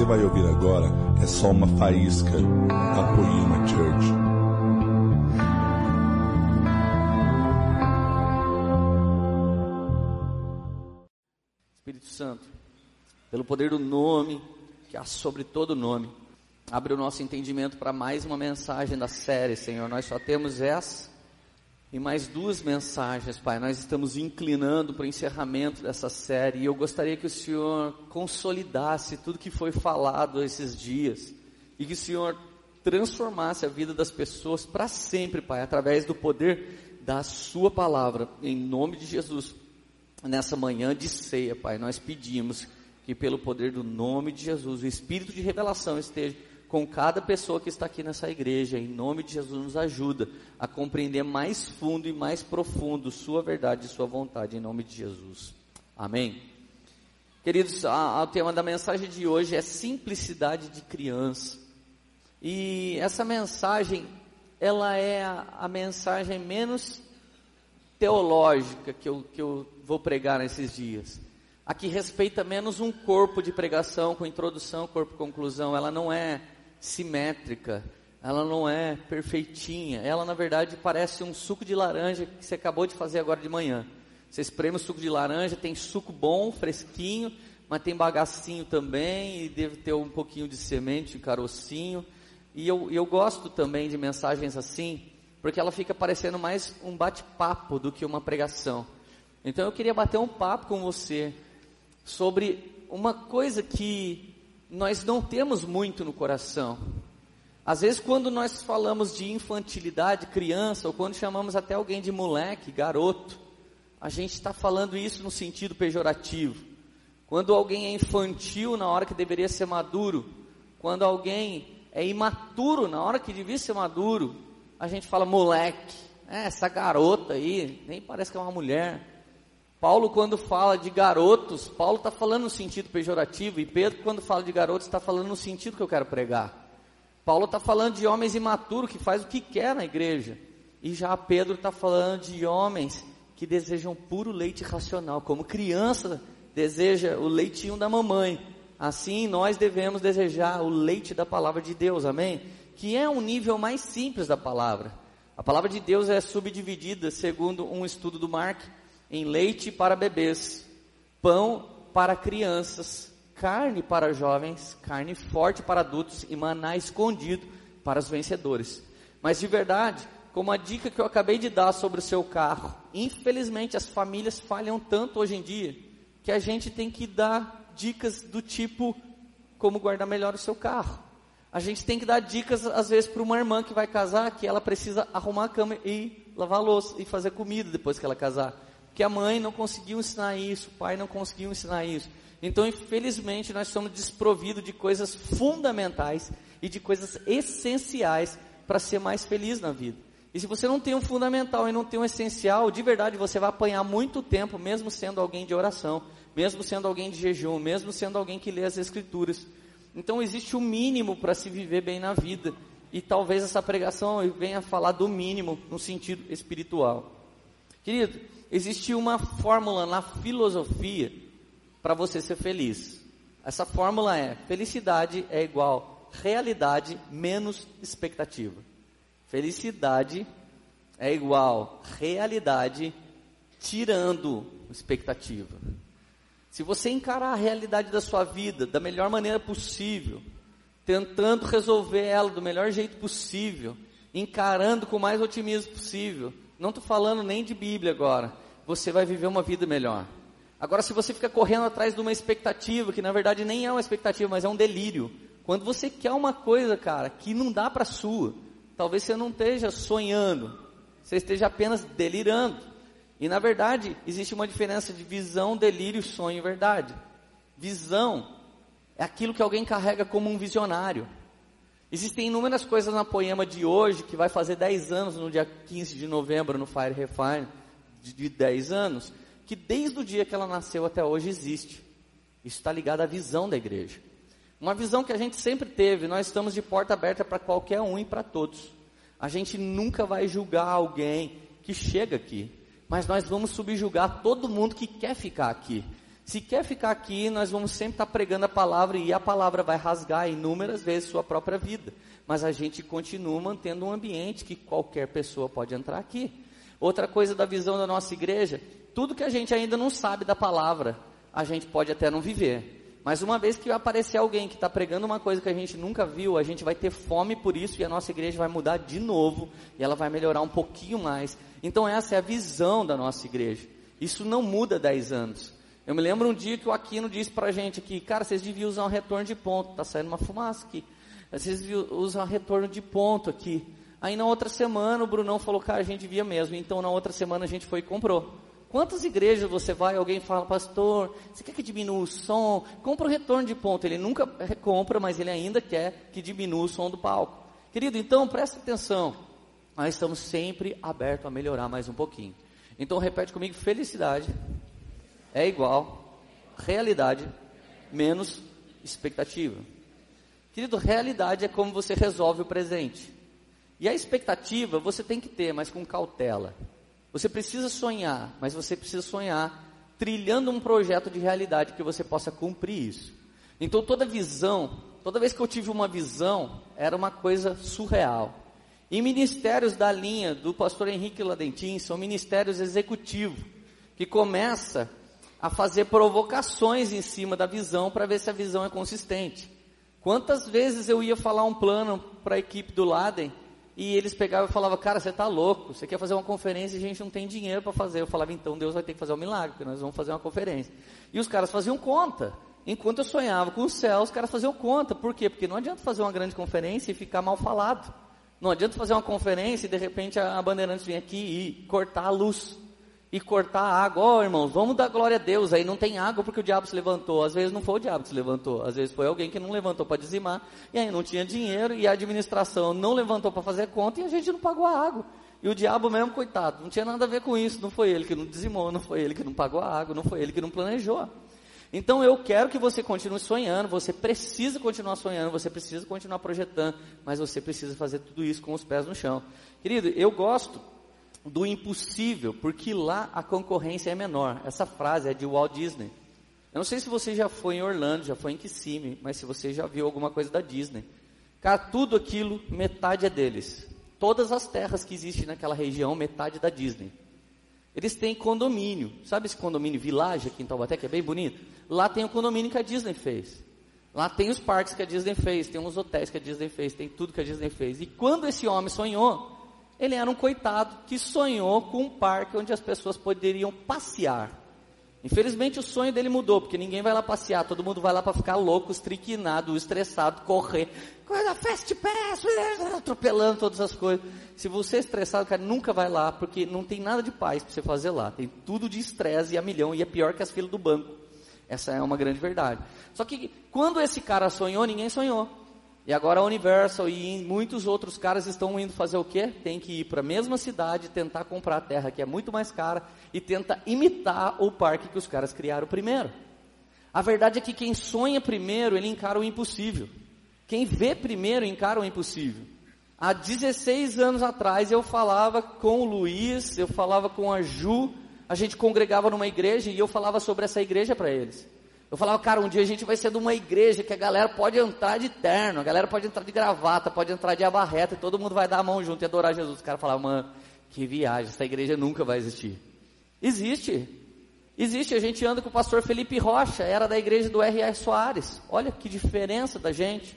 você vai ouvir agora é só uma faísca da Poema Church. Espírito Santo, pelo poder do nome, que há sobre todo nome, abre o nosso entendimento para mais uma mensagem da série, Senhor. Nós só temos essa e mais duas mensagens, Pai. Nós estamos inclinando para o encerramento dessa série e eu gostaria que o Senhor consolidasse tudo que foi falado esses dias e que o Senhor transformasse a vida das pessoas para sempre, Pai, através do poder da Sua palavra, em nome de Jesus. Nessa manhã de ceia, Pai, nós pedimos que pelo poder do nome de Jesus, o Espírito de revelação esteja com cada pessoa que está aqui nessa igreja. Em nome de Jesus, nos ajuda a compreender mais fundo e mais profundo Sua verdade e Sua vontade, em nome de Jesus. Amém. Queridos, o tema da mensagem de hoje é simplicidade de criança. E essa mensagem, ela é a, a mensagem menos teológica que eu, que eu vou pregar nesses dias. A que respeita menos um corpo de pregação com introdução, corpo conclusão. Ela não é simétrica, ela não é perfeitinha, ela na verdade parece um suco de laranja que você acabou de fazer agora de manhã. Você espreme o suco de laranja, tem suco bom, fresquinho, mas tem bagacinho também, e deve ter um pouquinho de semente, carocinho. E eu, eu gosto também de mensagens assim, porque ela fica parecendo mais um bate-papo do que uma pregação. Então eu queria bater um papo com você sobre uma coisa que nós não temos muito no coração. Às vezes, quando nós falamos de infantilidade, criança, ou quando chamamos até alguém de moleque, garoto, a gente está falando isso no sentido pejorativo. Quando alguém é infantil na hora que deveria ser maduro, quando alguém é imaturo na hora que devia ser maduro, a gente fala moleque, é, essa garota aí, nem parece que é uma mulher. Paulo, quando fala de garotos, Paulo está falando no sentido pejorativo, e Pedro, quando fala de garotos, está falando no sentido que eu quero pregar. Paulo está falando de homens imaturos que faz o que quer na igreja, e já Pedro está falando de homens que desejam puro leite racional, como criança deseja o leitinho da mamãe. Assim nós devemos desejar o leite da palavra de Deus, amém? Que é um nível mais simples da palavra. A palavra de Deus é subdividida, segundo um estudo do Mark, em leite para bebês, pão para crianças, carne para jovens, carne forte para adultos e maná escondido para os vencedores. Mas de verdade, como a dica que eu acabei de dar sobre o seu carro, infelizmente as famílias falham tanto hoje em dia que a gente tem que dar dicas do tipo como guardar melhor o seu carro. A gente tem que dar dicas às vezes para uma irmã que vai casar que ela precisa arrumar a cama e lavar a louça e fazer comida depois que ela casar que a mãe não conseguiu ensinar isso, o pai não conseguiu ensinar isso. Então, infelizmente, nós somos desprovidos de coisas fundamentais e de coisas essenciais para ser mais feliz na vida. E se você não tem um fundamental e não tem um essencial, de verdade você vai apanhar muito tempo, mesmo sendo alguém de oração, mesmo sendo alguém de jejum, mesmo sendo alguém que lê as escrituras. Então existe o um mínimo para se viver bem na vida. E talvez essa pregação venha falar do mínimo no sentido espiritual. Querido, existe uma fórmula na filosofia para você ser feliz. Essa fórmula é: felicidade é igual realidade menos expectativa. Felicidade é igual realidade tirando expectativa. Se você encarar a realidade da sua vida da melhor maneira possível, tentando resolver ela do melhor jeito possível, encarando com o mais otimismo possível, não estou falando nem de Bíblia agora. Você vai viver uma vida melhor. Agora, se você fica correndo atrás de uma expectativa, que na verdade nem é uma expectativa, mas é um delírio. Quando você quer uma coisa, cara, que não dá para sua, talvez você não esteja sonhando, você esteja apenas delirando. E na verdade, existe uma diferença de visão, delírio, sonho e verdade. Visão é aquilo que alguém carrega como um visionário. Existem inúmeras coisas na poema de hoje, que vai fazer 10 anos no dia 15 de novembro no Fire Refine, de, de 10 anos, que desde o dia que ela nasceu até hoje existe. Isso está ligado à visão da igreja. Uma visão que a gente sempre teve, nós estamos de porta aberta para qualquer um e para todos. A gente nunca vai julgar alguém que chega aqui, mas nós vamos subjugar todo mundo que quer ficar aqui. Se quer ficar aqui, nós vamos sempre estar pregando a palavra e a palavra vai rasgar inúmeras vezes sua própria vida. Mas a gente continua mantendo um ambiente que qualquer pessoa pode entrar aqui. Outra coisa da visão da nossa igreja, tudo que a gente ainda não sabe da palavra, a gente pode até não viver. Mas uma vez que aparecer alguém que está pregando uma coisa que a gente nunca viu, a gente vai ter fome por isso e a nossa igreja vai mudar de novo e ela vai melhorar um pouquinho mais. Então essa é a visão da nossa igreja. Isso não muda 10 anos. Eu me lembro um dia que o Aquino disse pra gente aqui, cara, vocês deviam usar um retorno de ponto, tá saindo uma fumaça aqui. Vocês deviam usar um retorno de ponto aqui. Aí na outra semana o Brunão falou, cara, a gente devia mesmo. Então na outra semana a gente foi e comprou. Quantas igrejas você vai, alguém fala, pastor, você quer que diminua o som? Compra o retorno de ponto. Ele nunca compra, mas ele ainda quer que diminua o som do palco. Querido, então presta atenção. Nós estamos sempre abertos a melhorar mais um pouquinho. Então repete comigo, felicidade é igual realidade menos expectativa. Querido, realidade é como você resolve o presente. E a expectativa você tem que ter, mas com cautela. Você precisa sonhar, mas você precisa sonhar trilhando um projeto de realidade que você possa cumprir isso. Então toda visão, toda vez que eu tive uma visão, era uma coisa surreal. E ministérios da linha do pastor Henrique Ladentim são ministérios executivos, que começa a fazer provocações em cima da visão para ver se a visão é consistente. Quantas vezes eu ia falar um plano para a equipe do Laden e eles pegavam e falavam, cara, você está louco, você quer fazer uma conferência e a gente não tem dinheiro para fazer. Eu falava, então Deus vai ter que fazer um milagre, porque nós vamos fazer uma conferência. E os caras faziam conta. Enquanto eu sonhava com o céu, os caras faziam conta. Por quê? Porque não adianta fazer uma grande conferência e ficar mal falado. Não adianta fazer uma conferência e de repente a Bandeirantes vir aqui e cortar a luz e cortar a água. Ó, oh, irmãos, vamos dar glória a Deus. Aí não tem água porque o diabo se levantou. Às vezes não foi o diabo que se levantou, às vezes foi alguém que não levantou para dizimar, e aí não tinha dinheiro, e a administração não levantou para fazer conta, e a gente não pagou a água. E o diabo mesmo, coitado, não tinha nada a ver com isso. Não foi ele que não dizimou, não foi ele que não pagou a água, não foi ele que não planejou. Então eu quero que você continue sonhando, você precisa continuar sonhando, você precisa continuar projetando, mas você precisa fazer tudo isso com os pés no chão. Querido, eu gosto do impossível, porque lá a concorrência é menor. Essa frase é de Walt Disney. Eu não sei se você já foi em Orlando, já foi em Kissimmee, mas se você já viu alguma coisa da Disney. Cara, tudo aquilo, metade é deles. Todas as terras que existem naquela região, metade da Disney. Eles têm condomínio. Sabe esse condomínio Village aqui em Taubaté, que é bem bonito? Lá tem o condomínio que a Disney fez. Lá tem os parques que a Disney fez, tem os hotéis que a Disney fez, tem tudo que a Disney fez. E quando esse homem sonhou, ele era um coitado que sonhou com um parque onde as pessoas poderiam passear. Infelizmente o sonho dele mudou, porque ninguém vai lá passear, todo mundo vai lá para ficar louco, estriquinado, estressado, correr, coisa fast pass, atropelando todas as coisas. Se você é estressado, cara, nunca vai lá, porque não tem nada de paz para você fazer lá. Tem tudo de estresse e a milhão, e é pior que as filas do banco. Essa é uma grande verdade. Só que quando esse cara sonhou, ninguém sonhou. E agora a Universal e muitos outros caras estão indo fazer o quê? Tem que ir para a mesma cidade, tentar comprar a terra que é muito mais cara e tenta imitar o parque que os caras criaram primeiro. A verdade é que quem sonha primeiro, ele encara o impossível. Quem vê primeiro, encara o impossível. Há 16 anos atrás eu falava com o Luiz, eu falava com a Ju, a gente congregava numa igreja e eu falava sobre essa igreja para eles. Eu falava, cara, um dia a gente vai ser de uma igreja que a galera pode entrar de terno, a galera pode entrar de gravata, pode entrar de abarreta e todo mundo vai dar a mão junto e adorar Jesus. Os caras falavam, mano, que viagem, essa igreja nunca vai existir. Existe. Existe, a gente anda com o pastor Felipe Rocha, era da igreja do R.A. Soares. Olha que diferença da gente.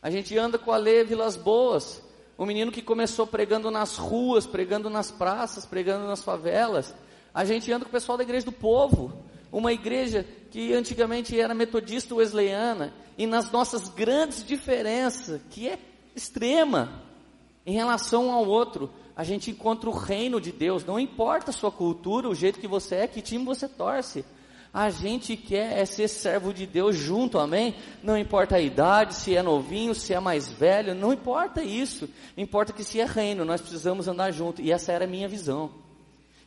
A gente anda com a Lê Vilas Boas, o menino que começou pregando nas ruas, pregando nas praças, pregando nas favelas. A gente anda com o pessoal da igreja do povo, uma igreja que antigamente era metodista wesleyana, e nas nossas grandes diferenças, que é extrema em relação ao outro, a gente encontra o reino de Deus, não importa a sua cultura, o jeito que você é, que time você torce. A gente quer é ser servo de Deus junto, amém? Não importa a idade, se é novinho, se é mais velho, não importa isso. Importa que se é reino, nós precisamos andar junto. E essa era a minha visão.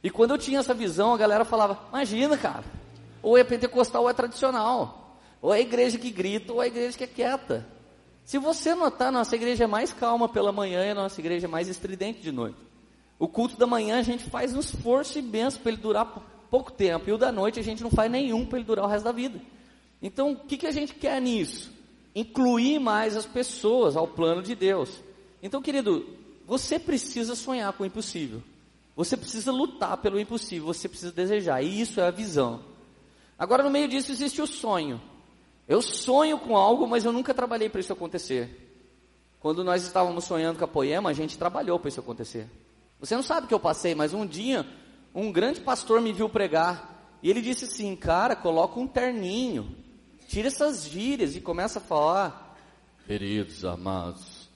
E quando eu tinha essa visão, a galera falava: Imagina, cara, ou é pentecostal ou é tradicional. Ou é a igreja que grita ou é a igreja que é quieta. Se você notar, nossa igreja é mais calma pela manhã e a nossa igreja é mais estridente de noite. O culto da manhã a gente faz um esforço imenso para ele durar pouco tempo, e o da noite a gente não faz nenhum para ele durar o resto da vida. Então, o que, que a gente quer nisso? Incluir mais as pessoas ao plano de Deus. Então, querido, você precisa sonhar com o impossível. Você precisa lutar pelo impossível, você precisa desejar, e isso é a visão. Agora, no meio disso, existe o sonho. Eu sonho com algo, mas eu nunca trabalhei para isso acontecer. Quando nós estávamos sonhando com a Poema, a gente trabalhou para isso acontecer. Você não sabe o que eu passei, mas um dia, um grande pastor me viu pregar, e ele disse assim, cara, coloca um terninho, tira essas gírias e começa a falar, queridos amados,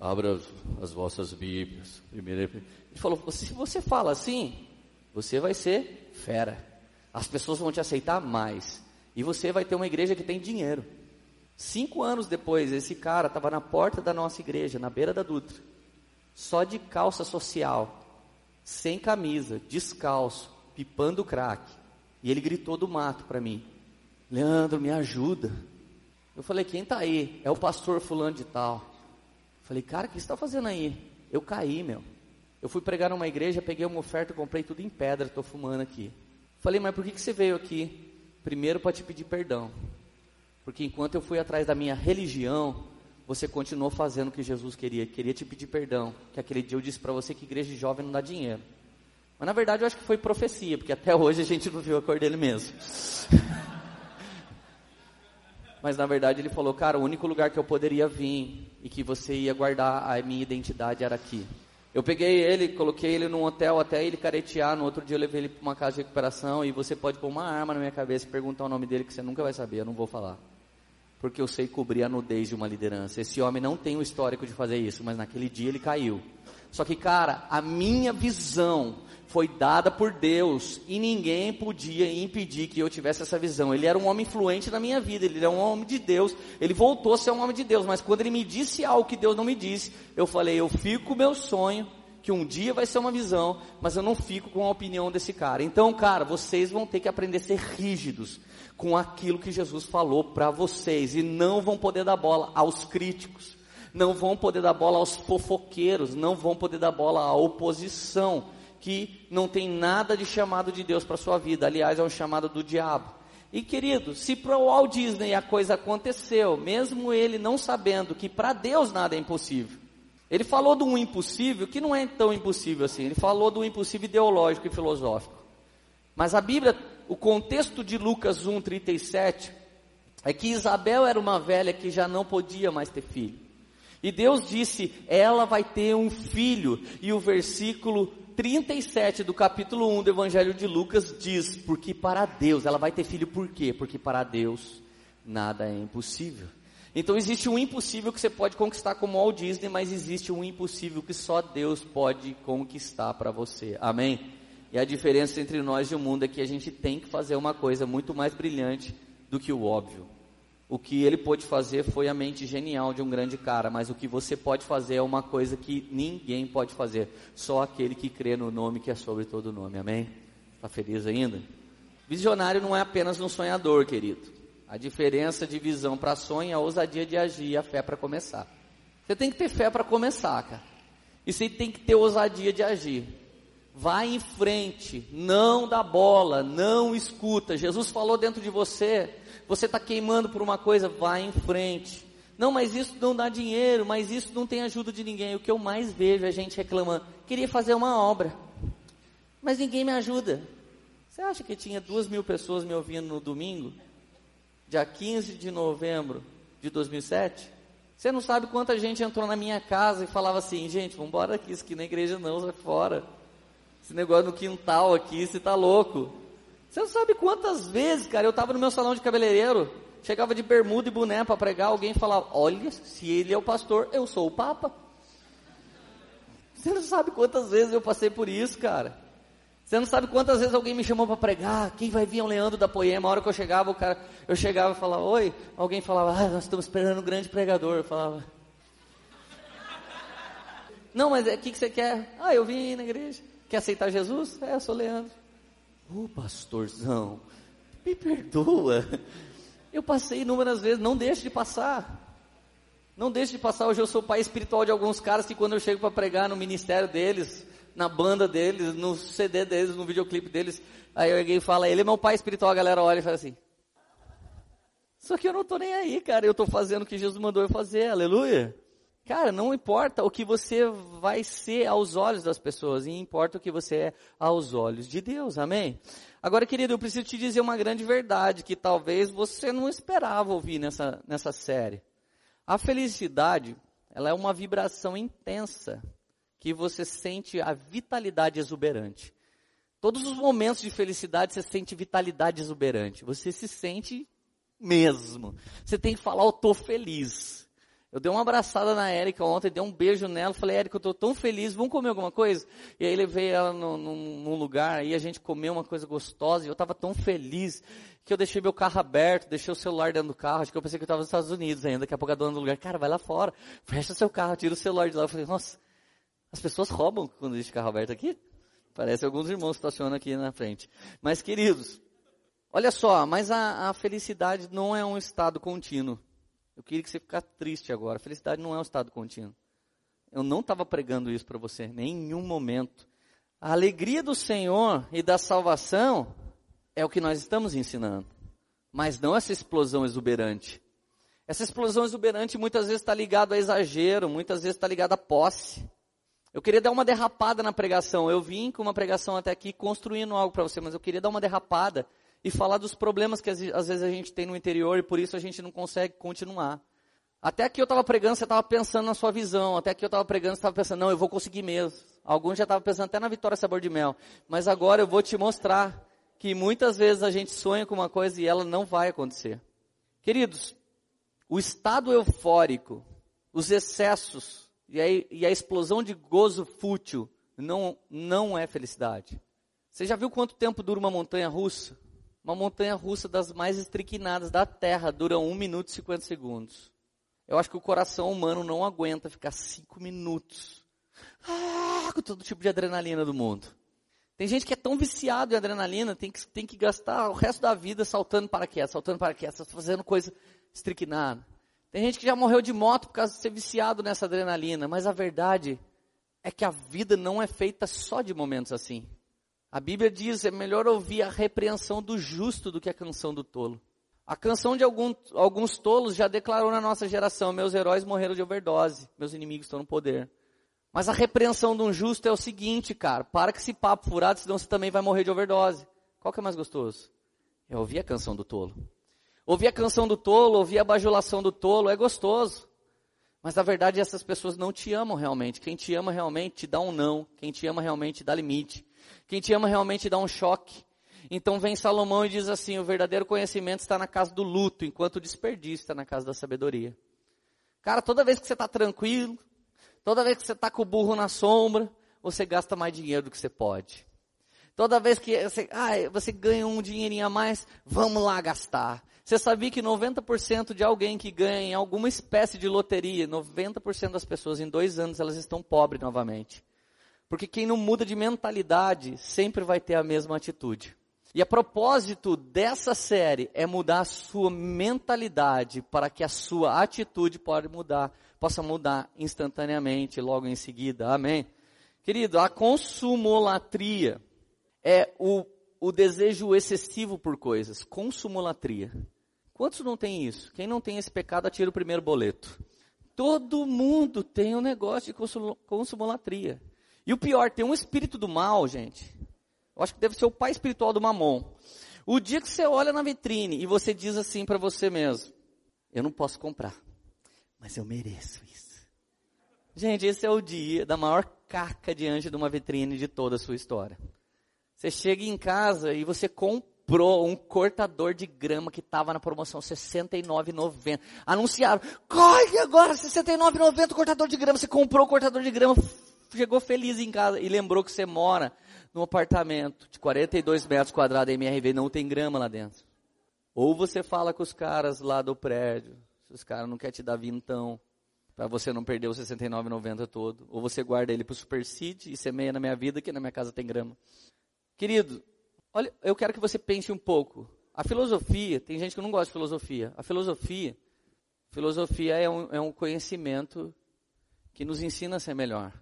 abra as, as vossas Bíblias. Primeiro, ele falou, se você fala assim, você vai ser fera. As pessoas vão te aceitar mais. E você vai ter uma igreja que tem dinheiro. Cinco anos depois, esse cara estava na porta da nossa igreja, na beira da Dutra, só de calça social, sem camisa, descalço, pipando crack. E ele gritou do mato para mim: Leandro, me ajuda. Eu falei: Quem está aí? É o pastor Fulano de Tal. Eu falei: Cara, o que você está fazendo aí? Eu caí, meu. Eu fui pregar numa igreja, peguei uma oferta, comprei tudo em pedra, estou fumando aqui. Falei: Mas por que, que você veio aqui? Primeiro para te pedir perdão. Porque enquanto eu fui atrás da minha religião, você continuou fazendo o que Jesus queria. Queria te pedir perdão. Que aquele dia eu disse para você que igreja de jovem não dá dinheiro. Mas na verdade eu acho que foi profecia, porque até hoje a gente não viu a cor dele mesmo. Mas na verdade ele falou, cara, o único lugar que eu poderia vir e que você ia guardar a minha identidade era aqui. Eu peguei ele, coloquei ele num hotel até ele caretear. No outro dia eu levei ele para uma casa de recuperação. E você pode pôr uma arma na minha cabeça e perguntar o nome dele que você nunca vai saber. Eu não vou falar. Porque eu sei cobrir a nudez de uma liderança. Esse homem não tem o histórico de fazer isso, mas naquele dia ele caiu. Só que, cara, a minha visão foi dada por Deus e ninguém podia impedir que eu tivesse essa visão. Ele era um homem influente na minha vida, ele era um homem de Deus, ele voltou a ser um homem de Deus, mas quando ele me disse algo que Deus não me disse, eu falei, eu fico com o meu sonho, que um dia vai ser uma visão, mas eu não fico com a opinião desse cara. Então, cara, vocês vão ter que aprender a ser rígidos com aquilo que Jesus falou para vocês e não vão poder dar bola aos críticos, não vão poder dar bola aos fofoqueiros, não vão poder dar bola à oposição que não tem nada de chamado de Deus para sua vida, aliás, é um chamado do diabo. E querido, se para o Walt Disney a coisa aconteceu, mesmo ele não sabendo que para Deus nada é impossível, ele falou de um impossível que não é tão impossível assim, ele falou do impossível ideológico e filosófico. Mas a Bíblia, o contexto de Lucas 1,37 é que Isabel era uma velha que já não podia mais ter filho. E Deus disse: ela vai ter um filho. E o versículo 37 do capítulo 1 do Evangelho de Lucas diz: Porque para Deus, ela vai ter filho por quê? Porque para Deus nada é impossível. Então existe um impossível que você pode conquistar como Walt Disney, mas existe um impossível que só Deus pode conquistar para você. Amém? E a diferença entre nós e o mundo é que a gente tem que fazer uma coisa muito mais brilhante do que o óbvio. O que ele pôde fazer foi a mente genial de um grande cara, mas o que você pode fazer é uma coisa que ninguém pode fazer, só aquele que crê no nome que é sobre todo nome. Amém? Está feliz ainda? Visionário não é apenas um sonhador, querido. A diferença de visão para sonho é a ousadia de agir e a fé para começar. Você tem que ter fé para começar, cara. E você tem que ter ousadia de agir. Vai em frente, não dá bola, não escuta. Jesus falou dentro de você, você está queimando por uma coisa, vai em frente. Não, mas isso não dá dinheiro, mas isso não tem ajuda de ninguém. O que eu mais vejo é gente reclamando, queria fazer uma obra, mas ninguém me ajuda. Você acha que tinha duas mil pessoas me ouvindo no domingo? Dia 15 de novembro de 2007? Você não sabe quanta gente entrou na minha casa e falava assim, gente, vamos embora aqui, isso aqui na igreja não, sai fora. Esse negócio no quintal aqui, você tá louco. Você não sabe quantas vezes, cara, eu estava no meu salão de cabeleireiro, chegava de bermuda e boné para pregar, alguém falava, olha, se ele é o pastor, eu sou o papa. Você não sabe quantas vezes eu passei por isso, cara. Você não sabe quantas vezes alguém me chamou para pregar, quem vai vir é o Leandro da Poema. A hora que eu chegava, o cara, eu chegava e falava, oi. Alguém falava, ah, nós estamos esperando um grande pregador. Eu falava, não, mas o é, que, que você quer? Ah, eu vim na igreja. Quer aceitar Jesus? É, eu sou Leandro. Ô oh, pastorzão, me perdoa. Eu passei inúmeras vezes, não deixe de passar. Não deixe de passar. Hoje eu sou pai espiritual de alguns caras que quando eu chego para pregar no ministério deles, na banda deles, no CD deles, no videoclipe deles. Aí alguém fala, ele é meu pai espiritual, a galera olha e fala assim. Só que eu não tô nem aí, cara. Eu tô fazendo o que Jesus mandou eu fazer, aleluia. Cara, não importa o que você vai ser aos olhos das pessoas, e importa o que você é aos olhos de Deus, amém? Agora, querido, eu preciso te dizer uma grande verdade que talvez você não esperava ouvir nessa, nessa série. A felicidade, ela é uma vibração intensa que você sente a vitalidade exuberante. Todos os momentos de felicidade você sente vitalidade exuberante. Você se sente mesmo. Você tem que falar, eu tô feliz. Eu dei uma abraçada na Érica ontem, dei um beijo nela, falei, Érica, eu tô tão feliz, vamos comer alguma coisa? E aí levei ela no, no, num lugar, aí a gente comeu uma coisa gostosa, e eu tava tão feliz, que eu deixei meu carro aberto, deixei o celular dentro do carro, acho que eu pensei que eu estava nos Estados Unidos ainda, daqui a pouco a dona do lugar, cara, vai lá fora, fecha seu carro, tira o celular de lá. Eu falei, nossa, as pessoas roubam quando deixa o carro aberto aqui? Parece alguns irmãos estacionam aqui na frente. Mas queridos, olha só, mas a, a felicidade não é um estado contínuo. Eu queria que você ficasse triste agora. Felicidade não é um estado contínuo. Eu não estava pregando isso para você, em nenhum momento. A alegria do Senhor e da salvação é o que nós estamos ensinando. Mas não essa explosão exuberante. Essa explosão exuberante muitas vezes está ligada a exagero, muitas vezes está ligada a posse. Eu queria dar uma derrapada na pregação. Eu vim com uma pregação até aqui construindo algo para você, mas eu queria dar uma derrapada e falar dos problemas que às vezes a gente tem no interior e por isso a gente não consegue continuar. Até aqui eu estava pregando, você estava pensando na sua visão. Até aqui eu estava pregando, você estava pensando, não, eu vou conseguir mesmo. Alguns já estavam pensando até na vitória sabor de mel. Mas agora eu vou te mostrar que muitas vezes a gente sonha com uma coisa e ela não vai acontecer. Queridos, o estado eufórico, os excessos e a, e a explosão de gozo fútil não, não é felicidade. Você já viu quanto tempo dura uma montanha russa? Uma montanha russa das mais estriquinadas da Terra dura 1 minuto e 50 segundos. Eu acho que o coração humano não aguenta ficar 5 minutos ah, com todo tipo de adrenalina do mundo. Tem gente que é tão viciado em adrenalina, tem que, tem que gastar o resto da vida saltando paraquedas, saltando paraquedas, fazendo coisa estriquinada. Tem gente que já morreu de moto por causa de ser viciado nessa adrenalina, mas a verdade é que a vida não é feita só de momentos assim. A Bíblia diz: é melhor ouvir a repreensão do justo do que a canção do tolo. A canção de algum, alguns tolos já declarou na nossa geração: meus heróis morreram de overdose, meus inimigos estão no poder. Mas a repreensão de um justo é o seguinte, cara: para com esse papo furado, senão você também vai morrer de overdose. Qual que é mais gostoso? É ouvir a canção do tolo. Ouvir a canção do tolo, ouvir a bajulação do tolo é gostoso. Mas na verdade essas pessoas não te amam realmente. Quem te ama realmente te dá um não. Quem te ama realmente te dá limite. Quem te ama realmente dá um choque. Então vem Salomão e diz assim: o verdadeiro conhecimento está na casa do luto, enquanto o desperdício está na casa da sabedoria. Cara, toda vez que você está tranquilo, toda vez que você está com o burro na sombra, você gasta mais dinheiro do que você pode. Toda vez que você, ah, você ganha um dinheirinho a mais, vamos lá gastar. Você sabia que 90% de alguém que ganha em alguma espécie de loteria, 90% das pessoas em dois anos elas estão pobres novamente. Porque quem não muda de mentalidade sempre vai ter a mesma atitude. E a propósito dessa série é mudar a sua mentalidade para que a sua atitude pode mudar, possa mudar instantaneamente, logo em seguida. Amém? Querido, a consumolatria é o, o desejo excessivo por coisas. Consumolatria. Quantos não tem isso? Quem não tem esse pecado, atira o primeiro boleto. Todo mundo tem um negócio de consumolatria. E o pior, tem um espírito do mal, gente. Eu acho que deve ser o pai espiritual do mamon. O dia que você olha na vitrine e você diz assim para você mesmo: Eu não posso comprar, mas eu mereço isso. Gente, esse é o dia da maior caca diante de uma vitrine de toda a sua história. Você chega em casa e você comprou um cortador de grama que estava na promoção R$ 69,90. Anunciaram, corre agora, R$ 69,90 cortador de grama. Você comprou o cortador de grama, chegou feliz em casa e lembrou que você mora num apartamento de 42 metros quadrados MRV, não tem grama lá dentro. Ou você fala com os caras lá do prédio, se os caras não querem te dar vintão, para você não perder o 69,90 todo. Ou você guarda ele para o Super Seed e semeia na minha vida, que na minha casa tem grama. Querido, olha, eu quero que você pense um pouco. A filosofia, tem gente que não gosta de filosofia. A filosofia, filosofia é um, é um conhecimento que nos ensina a ser melhor.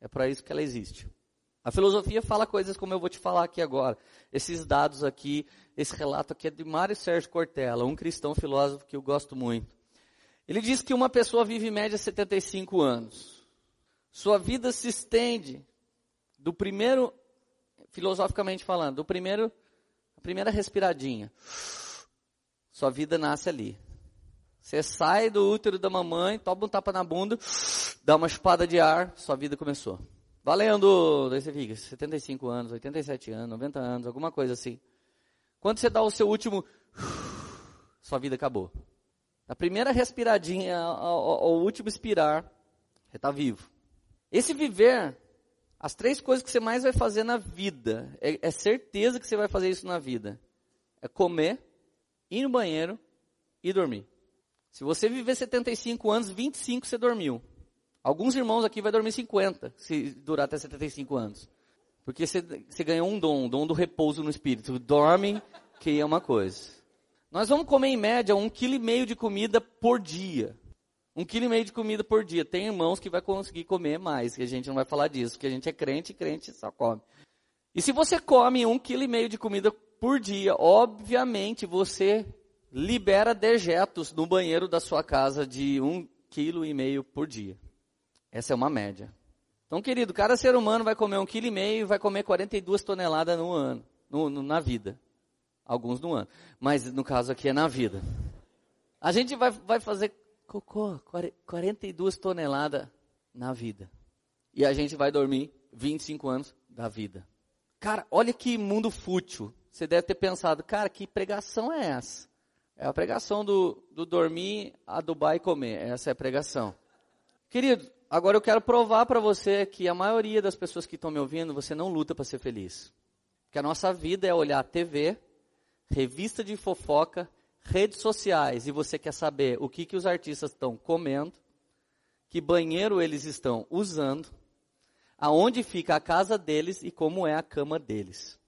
É para isso que ela existe. A filosofia fala coisas como eu vou te falar aqui agora. Esses dados aqui, esse relato aqui é de Mário Sérgio Cortella, um cristão filósofo que eu gosto muito. Ele diz que uma pessoa vive em média 75 anos. Sua vida se estende do primeiro, filosoficamente falando, do primeiro, a primeira respiradinha. Sua vida nasce ali. Você sai do útero da mamãe, toma um tapa na bunda, dá uma chupada de ar, sua vida começou. Valendo, daí você fica, 75 anos, 87 anos, 90 anos, alguma coisa assim. Quando você dá o seu último, sua vida acabou. A primeira respiradinha, o último expirar, você está vivo. Esse viver, as três coisas que você mais vai fazer na vida, é, é certeza que você vai fazer isso na vida. É comer, ir no banheiro e dormir. Se você viver 75 anos, 25 você dormiu. Alguns irmãos aqui vai dormir 50, se durar até 75 anos. Porque você, você ganhou um dom, o dom do repouso no espírito. Dorme, que é uma coisa. Nós vamos comer em média um quilo e meio de comida por dia. Um quilo e meio de comida por dia. Tem irmãos que vai conseguir comer mais, que a gente não vai falar disso, porque a gente é crente e crente só come. E se você come um quilo e meio de comida por dia, obviamente você libera dejetos no banheiro da sua casa de um quilo e meio por dia. Essa é uma média. Então, querido, cada ser humano vai comer um quilo e meio e vai comer 42 toneladas no ano, no, no, na vida. Alguns no ano. Mas no caso aqui é na vida. A gente vai, vai fazer cocô, 42 toneladas na vida. E a gente vai dormir 25 anos da vida. Cara, olha que mundo fútil. Você deve ter pensado, cara, que pregação é essa? É a pregação do, do dormir, adubar e comer. Essa é a pregação. Querido, agora eu quero provar para você que a maioria das pessoas que estão me ouvindo, você não luta para ser feliz. Que a nossa vida é olhar TV, revista de fofoca, redes sociais e você quer saber o que, que os artistas estão comendo, que banheiro eles estão usando, aonde fica a casa deles e como é a cama deles.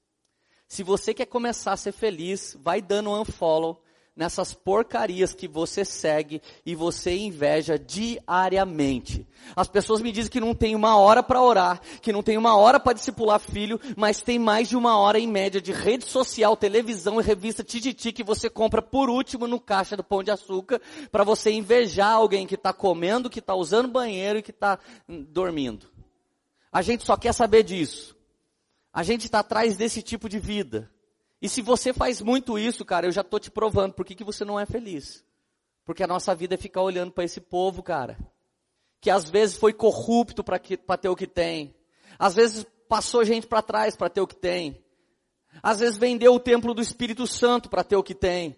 Se você quer começar a ser feliz, vai dando um unfollow nessas porcarias que você segue e você inveja diariamente. As pessoas me dizem que não tem uma hora para orar, que não tem uma hora para discipular filho, mas tem mais de uma hora em média de rede social, televisão e revista Tititi que você compra por último no caixa do Pão de Açúcar para você invejar alguém que está comendo, que está usando banheiro e que está dormindo. A gente só quer saber disso. A gente está atrás desse tipo de vida. E se você faz muito isso, cara, eu já estou te provando por que, que você não é feliz. Porque a nossa vida é ficar olhando para esse povo, cara. Que às vezes foi corrupto para ter o que tem. Às vezes passou gente para trás para ter o que tem. Às vezes vendeu o templo do Espírito Santo para ter o que tem.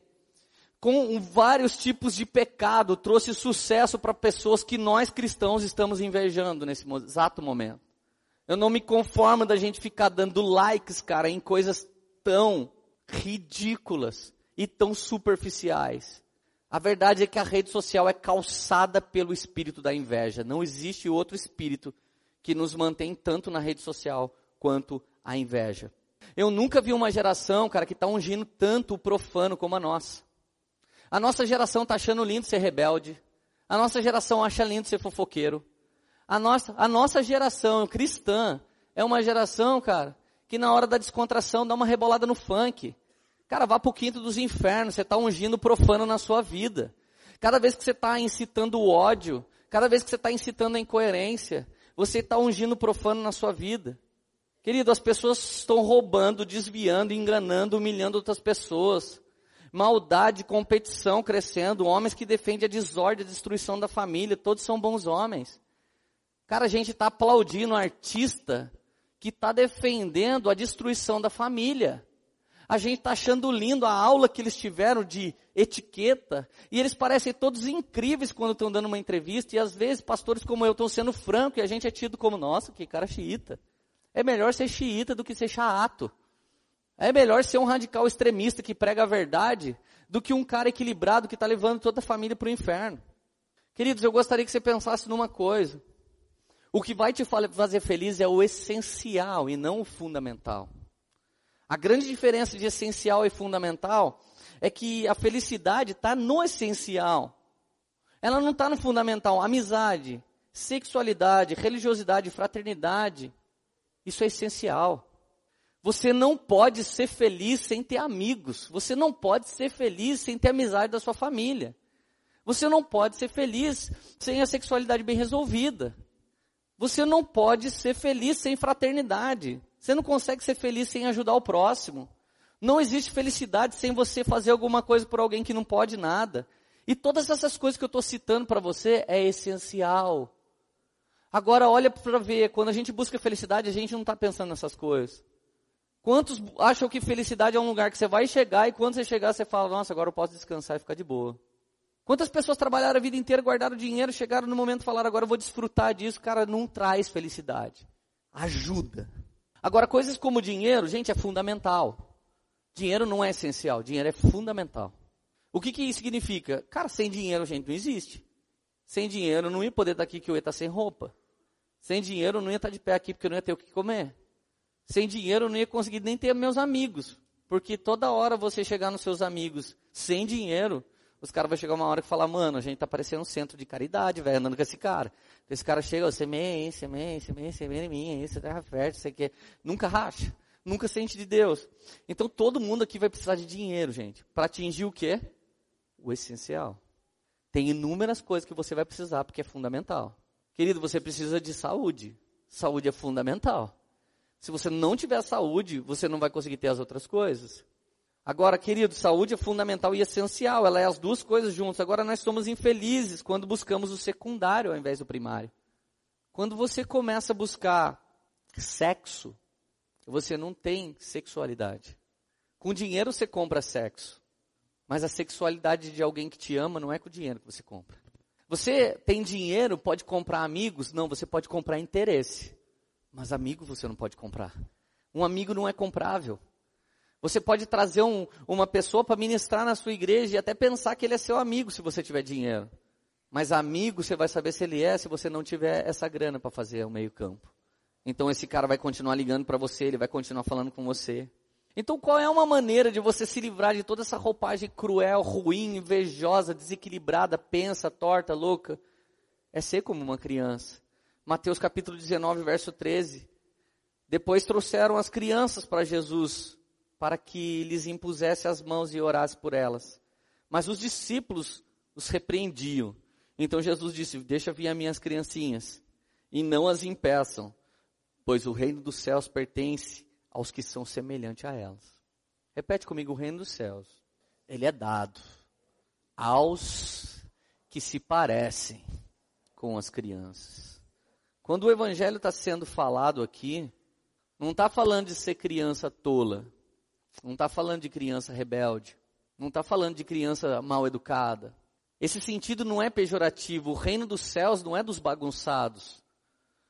Com vários tipos de pecado, trouxe sucesso para pessoas que nós cristãos estamos invejando nesse exato momento. Eu não me conformo da gente ficar dando likes, cara, em coisas tão ridículas e tão superficiais. A verdade é que a rede social é calçada pelo espírito da inveja. Não existe outro espírito que nos mantém tanto na rede social quanto a inveja. Eu nunca vi uma geração, cara, que está ungindo tanto o profano como a nossa. A nossa geração está achando lindo ser rebelde. A nossa geração acha lindo ser fofoqueiro. A nossa, a nossa geração cristã é uma geração, cara, que na hora da descontração dá uma rebolada no funk. Cara, vá pro quinto dos infernos, você está ungindo profano na sua vida. Cada vez que você está incitando o ódio, cada vez que você está incitando a incoerência, você está ungindo profano na sua vida. Querido, as pessoas estão roubando, desviando, enganando, humilhando outras pessoas. Maldade, competição crescendo, homens que defendem a desordem, a destruição da família, todos são bons homens. Cara, a gente está aplaudindo artista que está defendendo a destruição da família. A gente está achando lindo a aula que eles tiveram de etiqueta, e eles parecem todos incríveis quando estão dando uma entrevista, e às vezes pastores como eu estão sendo franco, e a gente é tido como, nossa, que cara xiita. É melhor ser xiita do que ser chato. É melhor ser um radical extremista que prega a verdade, do que um cara equilibrado que está levando toda a família para o inferno. Queridos, eu gostaria que você pensasse numa coisa. O que vai te fazer feliz é o essencial e não o fundamental. A grande diferença de essencial e fundamental é que a felicidade está no essencial. Ela não está no fundamental. Amizade, sexualidade, religiosidade, fraternidade. Isso é essencial. Você não pode ser feliz sem ter amigos. Você não pode ser feliz sem ter amizade da sua família. Você não pode ser feliz sem a sexualidade bem resolvida. Você não pode ser feliz sem fraternidade. Você não consegue ser feliz sem ajudar o próximo. Não existe felicidade sem você fazer alguma coisa por alguém que não pode nada. E todas essas coisas que eu estou citando para você é essencial. Agora olha para ver, quando a gente busca felicidade, a gente não está pensando nessas coisas. Quantos acham que felicidade é um lugar que você vai chegar e quando você chegar você fala, nossa, agora eu posso descansar e ficar de boa. Quantas pessoas trabalharam a vida inteira, guardaram dinheiro, chegaram no momento e falaram, agora eu vou desfrutar disso. Cara, não traz felicidade. Ajuda. Agora, coisas como dinheiro, gente, é fundamental. Dinheiro não é essencial, dinheiro é fundamental. O que, que isso significa? Cara, sem dinheiro, gente, não existe. Sem dinheiro, eu não ia poder estar aqui que eu ia estar sem roupa. Sem dinheiro, eu não ia estar de pé aqui porque eu não ia ter o que comer. Sem dinheiro, eu não ia conseguir nem ter meus amigos. Porque toda hora você chegar nos seus amigos sem dinheiro, os caras vão chegar uma hora e falar, mano, a gente tá parecendo um centro de caridade, velho, andando com esse cara. Esse cara chega, semeia, semeia, semeia, semeia em mim, isso, terra fértil, você quer. Nunca racha. Nunca sente de Deus. Então todo mundo aqui vai precisar de dinheiro, gente. Para atingir o quê? O essencial. Tem inúmeras coisas que você vai precisar, porque é fundamental. Querido, você precisa de saúde. Saúde é fundamental. Se você não tiver saúde, você não vai conseguir ter as outras coisas. Agora, querido, saúde é fundamental e essencial, ela é as duas coisas juntas. Agora, nós somos infelizes quando buscamos o secundário ao invés do primário. Quando você começa a buscar sexo, você não tem sexualidade. Com dinheiro você compra sexo. Mas a sexualidade de alguém que te ama não é com o dinheiro que você compra. Você tem dinheiro, pode comprar amigos? Não, você pode comprar interesse. Mas amigo você não pode comprar. Um amigo não é comprável. Você pode trazer um, uma pessoa para ministrar na sua igreja e até pensar que ele é seu amigo se você tiver dinheiro. Mas amigo você vai saber se ele é se você não tiver essa grana para fazer o meio campo. Então esse cara vai continuar ligando para você, ele vai continuar falando com você. Então, qual é uma maneira de você se livrar de toda essa roupagem cruel, ruim, invejosa, desequilibrada, pensa, torta, louca? É ser como uma criança. Mateus capítulo 19, verso 13. Depois trouxeram as crianças para Jesus, para que lhes impusesse as mãos e orasse por elas. Mas os discípulos os repreendiam. Então Jesus disse: Deixa vir as minhas criancinhas, e não as impeçam, pois o reino dos céus pertence aos que são semelhantes a elas. Repete comigo: o reino dos céus, ele é dado aos que se parecem com as crianças. Quando o evangelho está sendo falado aqui, não está falando de ser criança tola, não está falando de criança rebelde, não está falando de criança mal educada. Esse sentido não é pejorativo. O reino dos céus não é dos bagunçados,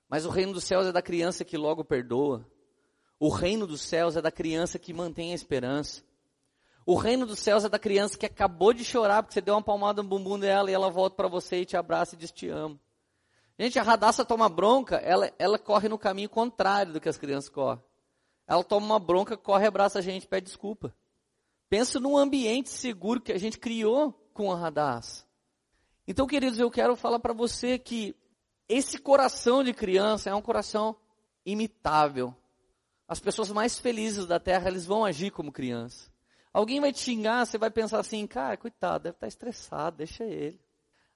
mas o reino dos céus é da criança que logo perdoa. O reino dos céus é da criança que mantém a esperança. O reino dos céus é da criança que acabou de chorar porque você deu uma palmada no bumbum dela e ela volta para você e te abraça e diz te amo. Gente, a radaça toma bronca, ela, ela corre no caminho contrário do que as crianças correm. Ela toma uma bronca, corre, abraça a gente, pede desculpa. Pensa num ambiente seguro que a gente criou com a radaça. Então, queridos, eu quero falar para você que esse coração de criança é um coração imitável. As pessoas mais felizes da terra, eles vão agir como criança. Alguém vai te xingar, você vai pensar assim, cara, coitado, deve estar estressado, deixa ele.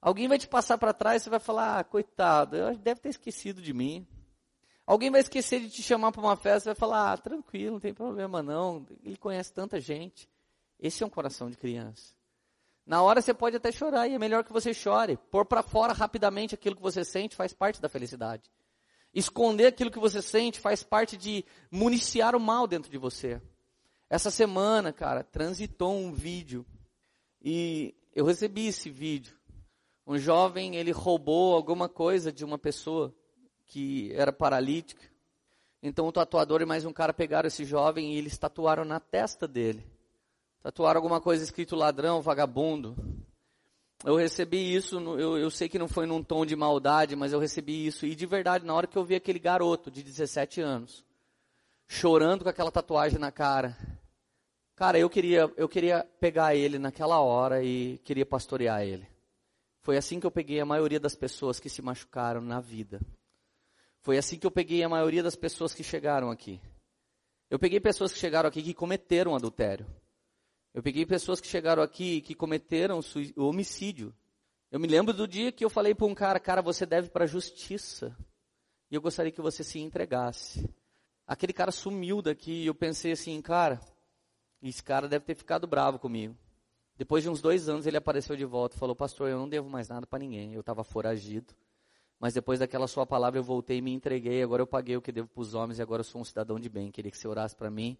Alguém vai te passar para trás, você vai falar, ah, coitado, deve ter esquecido de mim. Alguém vai esquecer de te chamar para uma festa, vai falar, ah, tranquilo, não tem problema não, ele conhece tanta gente. Esse é um coração de criança. Na hora você pode até chorar e é melhor que você chore. Pôr para fora rapidamente aquilo que você sente faz parte da felicidade. Esconder aquilo que você sente faz parte de municiar o mal dentro de você. Essa semana, cara, transitou um vídeo e eu recebi esse vídeo. Um jovem, ele roubou alguma coisa de uma pessoa que era paralítica. Então o tatuador e mais um cara pegaram esse jovem e eles tatuaram na testa dele. Tatuaram alguma coisa escrito ladrão, vagabundo. Eu recebi isso, eu, eu sei que não foi num tom de maldade, mas eu recebi isso. E de verdade, na hora que eu vi aquele garoto de 17 anos, chorando com aquela tatuagem na cara, cara, eu queria, eu queria pegar ele naquela hora e queria pastorear ele. Foi assim que eu peguei a maioria das pessoas que se machucaram na vida. Foi assim que eu peguei a maioria das pessoas que chegaram aqui. Eu peguei pessoas que chegaram aqui que cometeram adultério. Eu peguei pessoas que chegaram aqui que cometeram homicídio. Eu me lembro do dia que eu falei para um cara, cara, você deve para a justiça. E eu gostaria que você se entregasse. Aquele cara sumiu daqui e eu pensei assim, cara, esse cara deve ter ficado bravo comigo. Depois de uns dois anos ele apareceu de volta e falou, pastor, eu não devo mais nada para ninguém. Eu estava foragido. Mas depois daquela sua palavra eu voltei e me entreguei. Agora eu paguei o que devo para os homens e agora eu sou um cidadão de bem. Queria que você orasse para mim.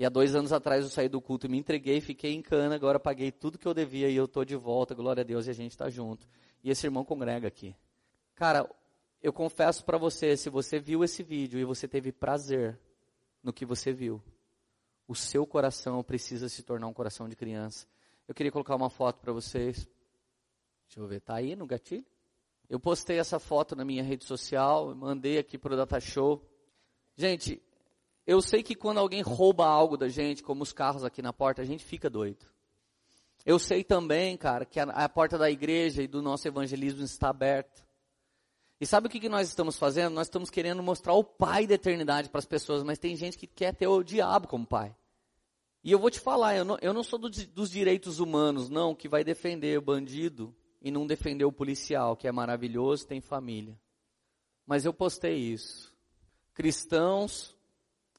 E há dois anos atrás eu saí do culto e me entreguei, fiquei em cana, agora paguei tudo que eu devia e eu estou de volta, glória a Deus, e a gente está junto. E esse irmão congrega aqui. Cara, eu confesso para você, se você viu esse vídeo e você teve prazer no que você viu, o seu coração precisa se tornar um coração de criança. Eu queria colocar uma foto para vocês. Deixa eu ver, tá aí no gatilho? Eu postei essa foto na minha rede social, mandei aqui para o Data Show. Gente, eu sei que quando alguém rouba algo da gente, como os carros aqui na porta, a gente fica doido. Eu sei também, cara, que a, a porta da igreja e do nosso evangelismo está aberta. E sabe o que, que nós estamos fazendo? Nós estamos querendo mostrar o pai da eternidade para as pessoas, mas tem gente que quer ter o diabo como pai. E eu vou te falar, eu não, eu não sou do, dos direitos humanos, não, que vai defender o bandido e não defender o policial, que é maravilhoso, tem família. Mas eu postei isso. Cristãos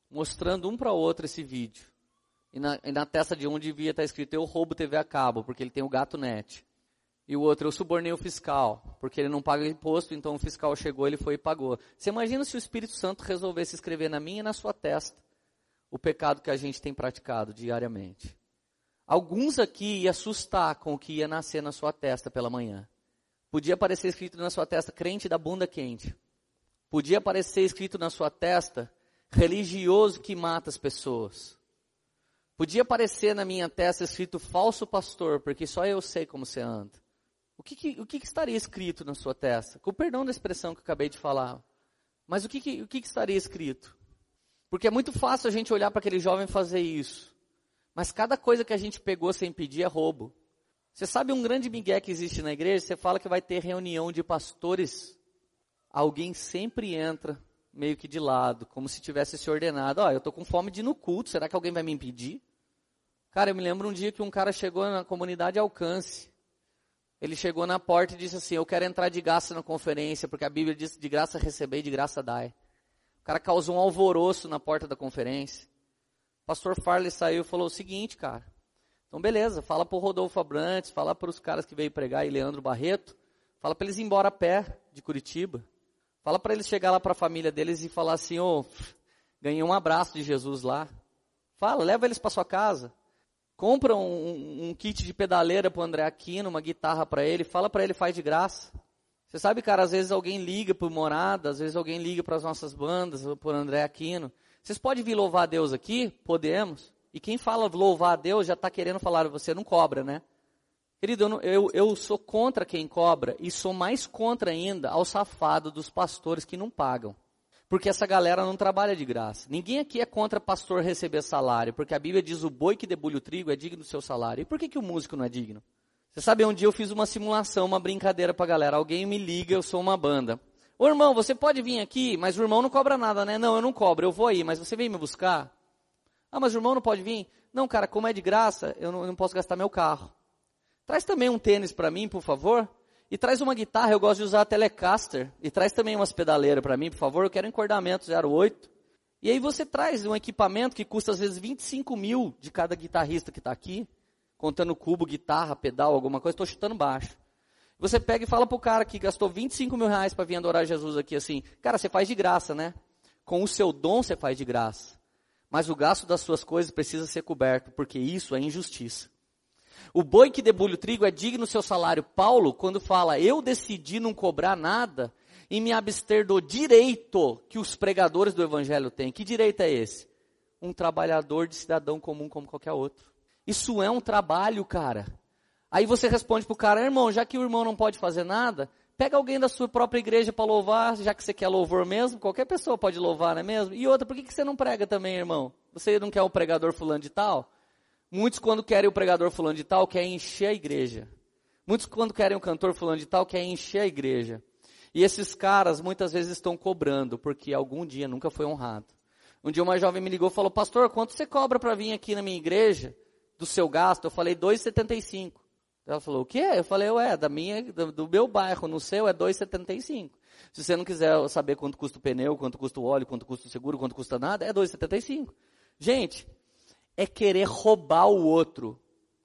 mostrando um para o outro esse vídeo. E na, e na, testa de um devia estar escrito, eu roubo TV a cabo, porque ele tem o gato net. E o outro, eu subornei o fiscal, porque ele não paga imposto, então o fiscal chegou, ele foi e pagou. Você imagina se o Espírito Santo resolvesse escrever na minha e na sua testa o pecado que a gente tem praticado diariamente. Alguns aqui ia assustar com o que ia nascer na sua testa pela manhã. Podia aparecer escrito na sua testa, crente da bunda quente. Podia aparecer escrito na sua testa, religioso que mata as pessoas. Podia aparecer na minha testa escrito falso pastor, porque só eu sei como você anda. O que, que o que, que, estaria escrito na sua testa? Com perdão da expressão que eu acabei de falar. Mas o que, que, o que, estaria escrito? Porque é muito fácil a gente olhar para aquele jovem fazer isso. Mas cada coisa que a gente pegou sem pedir é roubo. Você sabe um grande migué que existe na igreja? Você fala que vai ter reunião de pastores. Alguém sempre entra meio que de lado, como se tivesse se ordenado. Ó, oh, eu estou com fome de ir no culto, será que alguém vai me impedir? Cara, eu me lembro um dia que um cara chegou na comunidade Alcance. Ele chegou na porta e disse assim: Eu quero entrar de graça na conferência, porque a Bíblia diz de graça receber e de graça dai. O cara causou um alvoroço na porta da conferência. Pastor Farley saiu e falou o seguinte, cara. Então, beleza, fala para o Rodolfo Abrantes, fala para os caras que veio pregar e Leandro Barreto, fala para eles ir embora a pé de Curitiba. Fala para eles chegar lá para a família deles e falar assim: Ô, oh, ganhei um abraço de Jesus lá. Fala, leva eles para sua casa. Compra um, um, kit de pedaleira para André Aquino, uma guitarra para ele, fala para ele, faz de graça. Você sabe, cara, às vezes alguém liga para Morada, às vezes alguém liga para as nossas bandas, o André Aquino. Vocês podem vir louvar a Deus aqui? Podemos. E quem fala louvar a Deus já está querendo falar, você não cobra, né? Querido, eu, eu, eu, sou contra quem cobra e sou mais contra ainda ao safado dos pastores que não pagam. Porque essa galera não trabalha de graça. Ninguém aqui é contra pastor receber salário, porque a Bíblia diz o boi que debulha o trigo é digno do seu salário. E por que, que o músico não é digno? Você sabe, um dia eu fiz uma simulação, uma brincadeira pra galera. Alguém me liga, eu sou uma banda. Ô irmão, você pode vir aqui, mas o irmão não cobra nada, né? Não, eu não cobro, eu vou aí, mas você vem me buscar? Ah, mas o irmão não pode vir? Não, cara, como é de graça, eu não, eu não posso gastar meu carro. Traz também um tênis para mim, por favor. E traz uma guitarra, eu gosto de usar a Telecaster. E traz também umas pedaleiras para mim, por favor. Eu quero encordamento 08. E aí você traz um equipamento que custa às vezes 25 mil de cada guitarrista que está aqui. Contando cubo, guitarra, pedal, alguma coisa. Estou chutando baixo. Você pega e fala pro cara que gastou 25 mil reais para vir adorar Jesus aqui assim. Cara, você faz de graça, né? Com o seu dom você faz de graça. Mas o gasto das suas coisas precisa ser coberto, porque isso é injustiça. O boi que debulha o trigo é digno do seu salário. Paulo, quando fala, eu decidi não cobrar nada e me abster do direito que os pregadores do evangelho têm. Que direito é esse? Um trabalhador de cidadão comum como qualquer outro. Isso é um trabalho, cara. Aí você responde pro cara, irmão, já que o irmão não pode fazer nada, pega alguém da sua própria igreja para louvar, já que você quer louvor mesmo, qualquer pessoa pode louvar, não é mesmo? E outra, por que, que você não prega também, irmão? Você não quer o pregador fulano de tal? Muitos, quando querem o pregador fulano de tal, querem encher a igreja. Muitos, quando querem o cantor fulano de tal, querem encher a igreja. E esses caras muitas vezes estão cobrando, porque algum dia nunca foi honrado. Um dia uma jovem me ligou e falou, pastor, quanto você cobra para vir aqui na minha igreja? Do seu gasto? Eu falei, 2,75. Ela falou, o quê? Eu falei, ué, da minha, do, meu bairro, no seu é 2,75. Se você não quiser saber quanto custa o pneu, quanto custa o óleo, quanto custa o seguro, quanto custa nada, é 2,75. Gente, é querer roubar o outro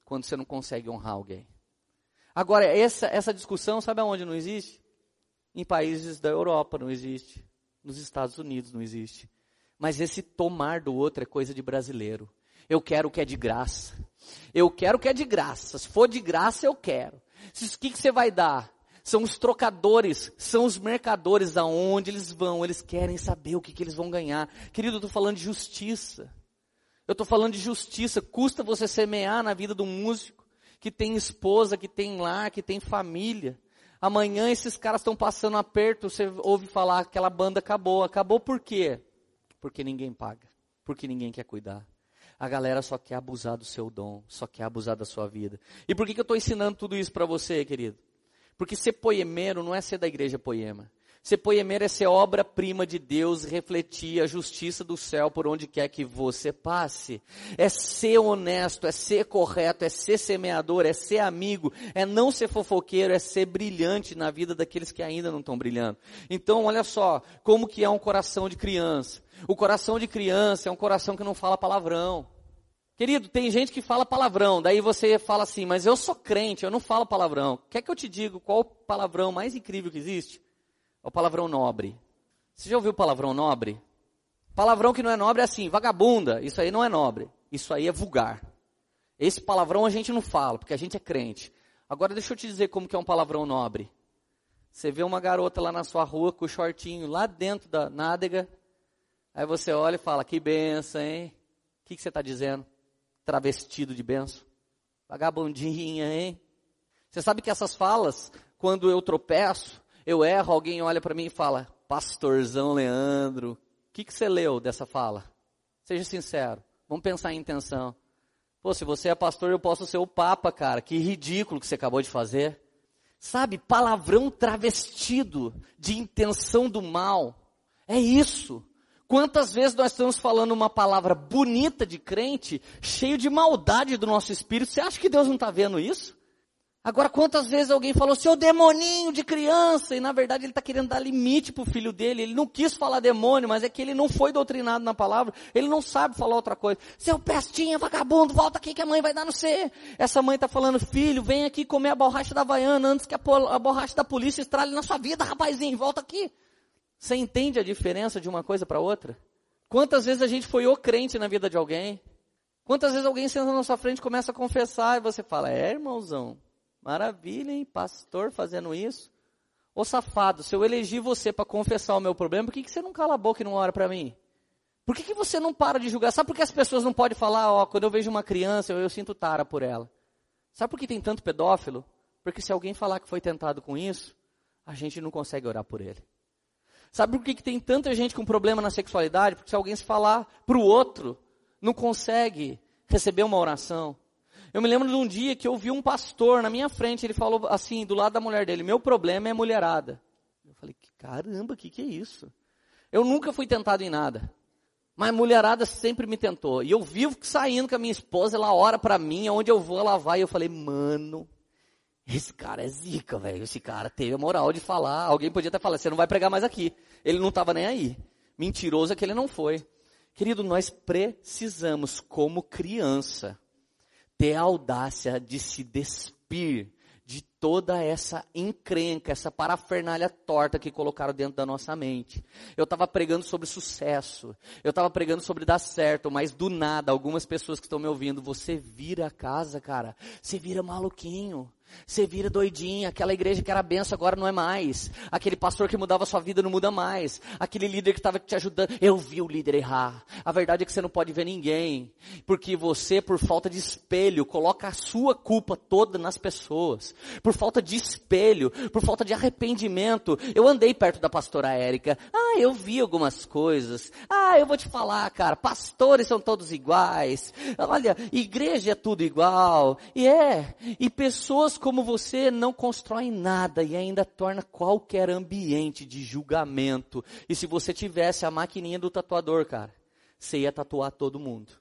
quando você não consegue honrar alguém. Agora, essa, essa discussão, sabe aonde não existe? Em países da Europa não existe. Nos Estados Unidos não existe. Mas esse tomar do outro é coisa de brasileiro. Eu quero o que é de graça. Eu quero que é de graça. Se for de graça, eu quero. O que, que você vai dar? São os trocadores, são os mercadores aonde eles vão, eles querem saber o que, que eles vão ganhar. Querido, eu estou falando de justiça. Eu estou falando de justiça. Custa você semear na vida do músico que tem esposa, que tem lar, que tem família. Amanhã esses caras estão passando aperto, você ouve falar que aquela banda acabou. Acabou por quê? Porque ninguém paga, porque ninguém quer cuidar. A galera só quer abusar do seu dom, só quer abusar da sua vida. E por que, que eu estou ensinando tudo isso para você, querido? Porque ser poemeiro não é ser da igreja poema. Ser poemeiro é ser obra-prima de Deus, refletir a justiça do céu por onde quer que você passe. É ser honesto, é ser correto, é ser semeador, é ser amigo, é não ser fofoqueiro, é ser brilhante na vida daqueles que ainda não estão brilhando. Então, olha só, como que é um coração de criança. O coração de criança é um coração que não fala palavrão. Querido, tem gente que fala palavrão, daí você fala assim, mas eu sou crente, eu não falo palavrão. Quer que eu te diga qual o palavrão mais incrível que existe? o palavrão nobre. Você já ouviu palavrão nobre? Palavrão que não é nobre é assim, vagabunda. Isso aí não é nobre. Isso aí é vulgar. Esse palavrão a gente não fala, porque a gente é crente. Agora deixa eu te dizer como que é um palavrão nobre. Você vê uma garota lá na sua rua com o shortinho lá dentro da nádega. Aí você olha e fala, que benção, hein? O que, que você está dizendo? Travestido de benção. Vagabundinha, hein? Você sabe que essas falas, quando eu tropeço, eu erro, alguém olha para mim e fala, pastorzão Leandro, o que, que você leu dessa fala? Seja sincero, vamos pensar em intenção. Pô, se você é pastor, eu posso ser o papa, cara. Que ridículo que você acabou de fazer. Sabe, palavrão travestido de intenção do mal. É isso. Quantas vezes nós estamos falando uma palavra bonita de crente, cheio de maldade do nosso espírito? Você acha que Deus não está vendo isso? Agora, quantas vezes alguém falou, seu demoninho de criança, e na verdade ele está querendo dar limite para o filho dele, ele não quis falar demônio, mas é que ele não foi doutrinado na palavra, ele não sabe falar outra coisa. Seu pestinha, vagabundo, volta aqui que a mãe vai dar no C. Essa mãe está falando, filho, vem aqui comer a borracha da Havaiana antes que a, a borracha da polícia estrale na sua vida, rapazinho, volta aqui. Você entende a diferença de uma coisa para outra? Quantas vezes a gente foi o crente na vida de alguém? Quantas vezes alguém senta na sua frente começa a confessar e você fala, é irmãozão, Maravilha, hein? Pastor fazendo isso. Ô safado, se eu elegi você para confessar o meu problema, por que, que você não cala a boca e não ora para mim? Por que, que você não para de julgar? Sabe por que as pessoas não podem falar, ó, quando eu vejo uma criança, eu, eu sinto tara por ela? Sabe por que tem tanto pedófilo? Porque se alguém falar que foi tentado com isso, a gente não consegue orar por ele. Sabe por que, que tem tanta gente com problema na sexualidade? Porque se alguém se falar para o outro, não consegue receber uma oração. Eu me lembro de um dia que eu vi um pastor na minha frente, ele falou assim, do lado da mulher dele, meu problema é mulherada. Eu falei, caramba, o que, que é isso? Eu nunca fui tentado em nada. Mas mulherada sempre me tentou. E eu vivo saindo com a minha esposa, ela ora para mim, aonde eu vou, ela vai. E eu falei, mano, esse cara é zica, velho. Esse cara teve a moral de falar. Alguém podia até falar, você não vai pregar mais aqui. Ele não estava nem aí. Mentiroso é que ele não foi. Querido, nós precisamos, como criança, ter a audácia de se despir de toda essa encrenca, essa parafernália torta que colocaram dentro da nossa mente. Eu estava pregando sobre sucesso, eu estava pregando sobre dar certo, mas do nada, algumas pessoas que estão me ouvindo, você vira a casa, cara, você vira maluquinho. Você vira doidinha, aquela igreja que era benção agora não é mais. Aquele pastor que mudava sua vida não muda mais. Aquele líder que estava te ajudando, eu vi o líder errar. A verdade é que você não pode ver ninguém, porque você, por falta de espelho, coloca a sua culpa toda nas pessoas. Por falta de espelho, por falta de arrependimento. Eu andei perto da pastora Érica. Ah, eu vi algumas coisas. Ah, eu vou te falar, cara, pastores são todos iguais. Olha, igreja é tudo igual. E é, e pessoas Como você não constroem nada e ainda torna qualquer ambiente de julgamento. E se você tivesse a maquininha do tatuador, cara, você ia tatuar todo mundo.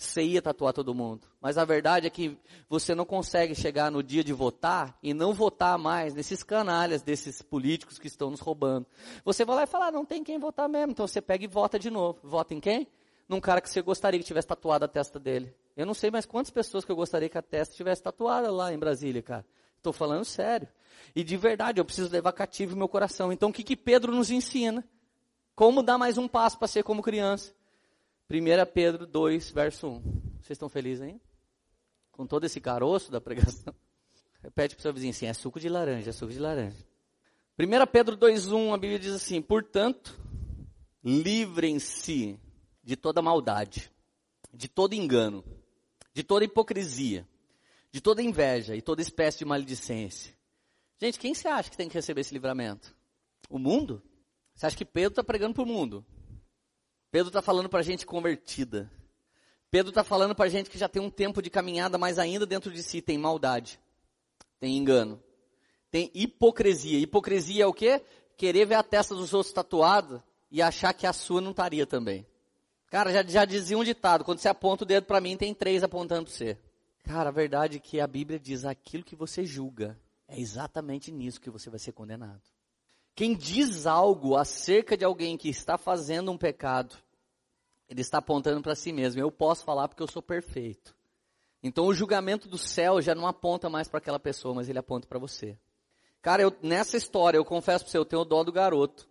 Você ia tatuar todo mundo. Mas a verdade é que você não consegue chegar no dia de votar e não votar mais nesses canalhas desses políticos que estão nos roubando. Você vai lá e fala, ah, não tem quem votar mesmo. Então você pega e vota de novo. Vota em quem? Num cara que você gostaria que tivesse tatuado a testa dele. Eu não sei mais quantas pessoas que eu gostaria que a testa tivesse tatuada lá em Brasília, cara. Estou falando sério. E de verdade, eu preciso levar cativo meu coração. Então o que, que Pedro nos ensina? Como dar mais um passo para ser como criança? 1 Pedro 2, verso 1. Vocês estão felizes aí? Com todo esse caroço da pregação? Repete para o seu vizinho assim, é suco de laranja, é suco de laranja. 1 Pedro 2,1, a Bíblia diz assim, portanto, livrem-se de toda maldade, de todo engano, de toda hipocrisia, de toda inveja e toda espécie de maledicência. Gente, quem você acha que tem que receber esse livramento? O mundo? Você acha que Pedro está pregando para o mundo? Pedro está falando para gente convertida. Pedro está falando para gente que já tem um tempo de caminhada, mas ainda dentro de si tem maldade, tem engano, tem hipocrisia. Hipocrisia é o quê? Querer ver a testa dos outros tatuada e achar que a sua não estaria também. Cara, já, já dizia um ditado, quando você aponta o dedo para mim, tem três apontando para você. Cara, a verdade é que a Bíblia diz aquilo que você julga, é exatamente nisso que você vai ser condenado. Quem diz algo acerca de alguém que está fazendo um pecado, ele está apontando para si mesmo. Eu posso falar porque eu sou perfeito. Então o julgamento do céu já não aponta mais para aquela pessoa, mas ele aponta para você. Cara, eu, nessa história, eu confesso para você, eu tenho dó do garoto,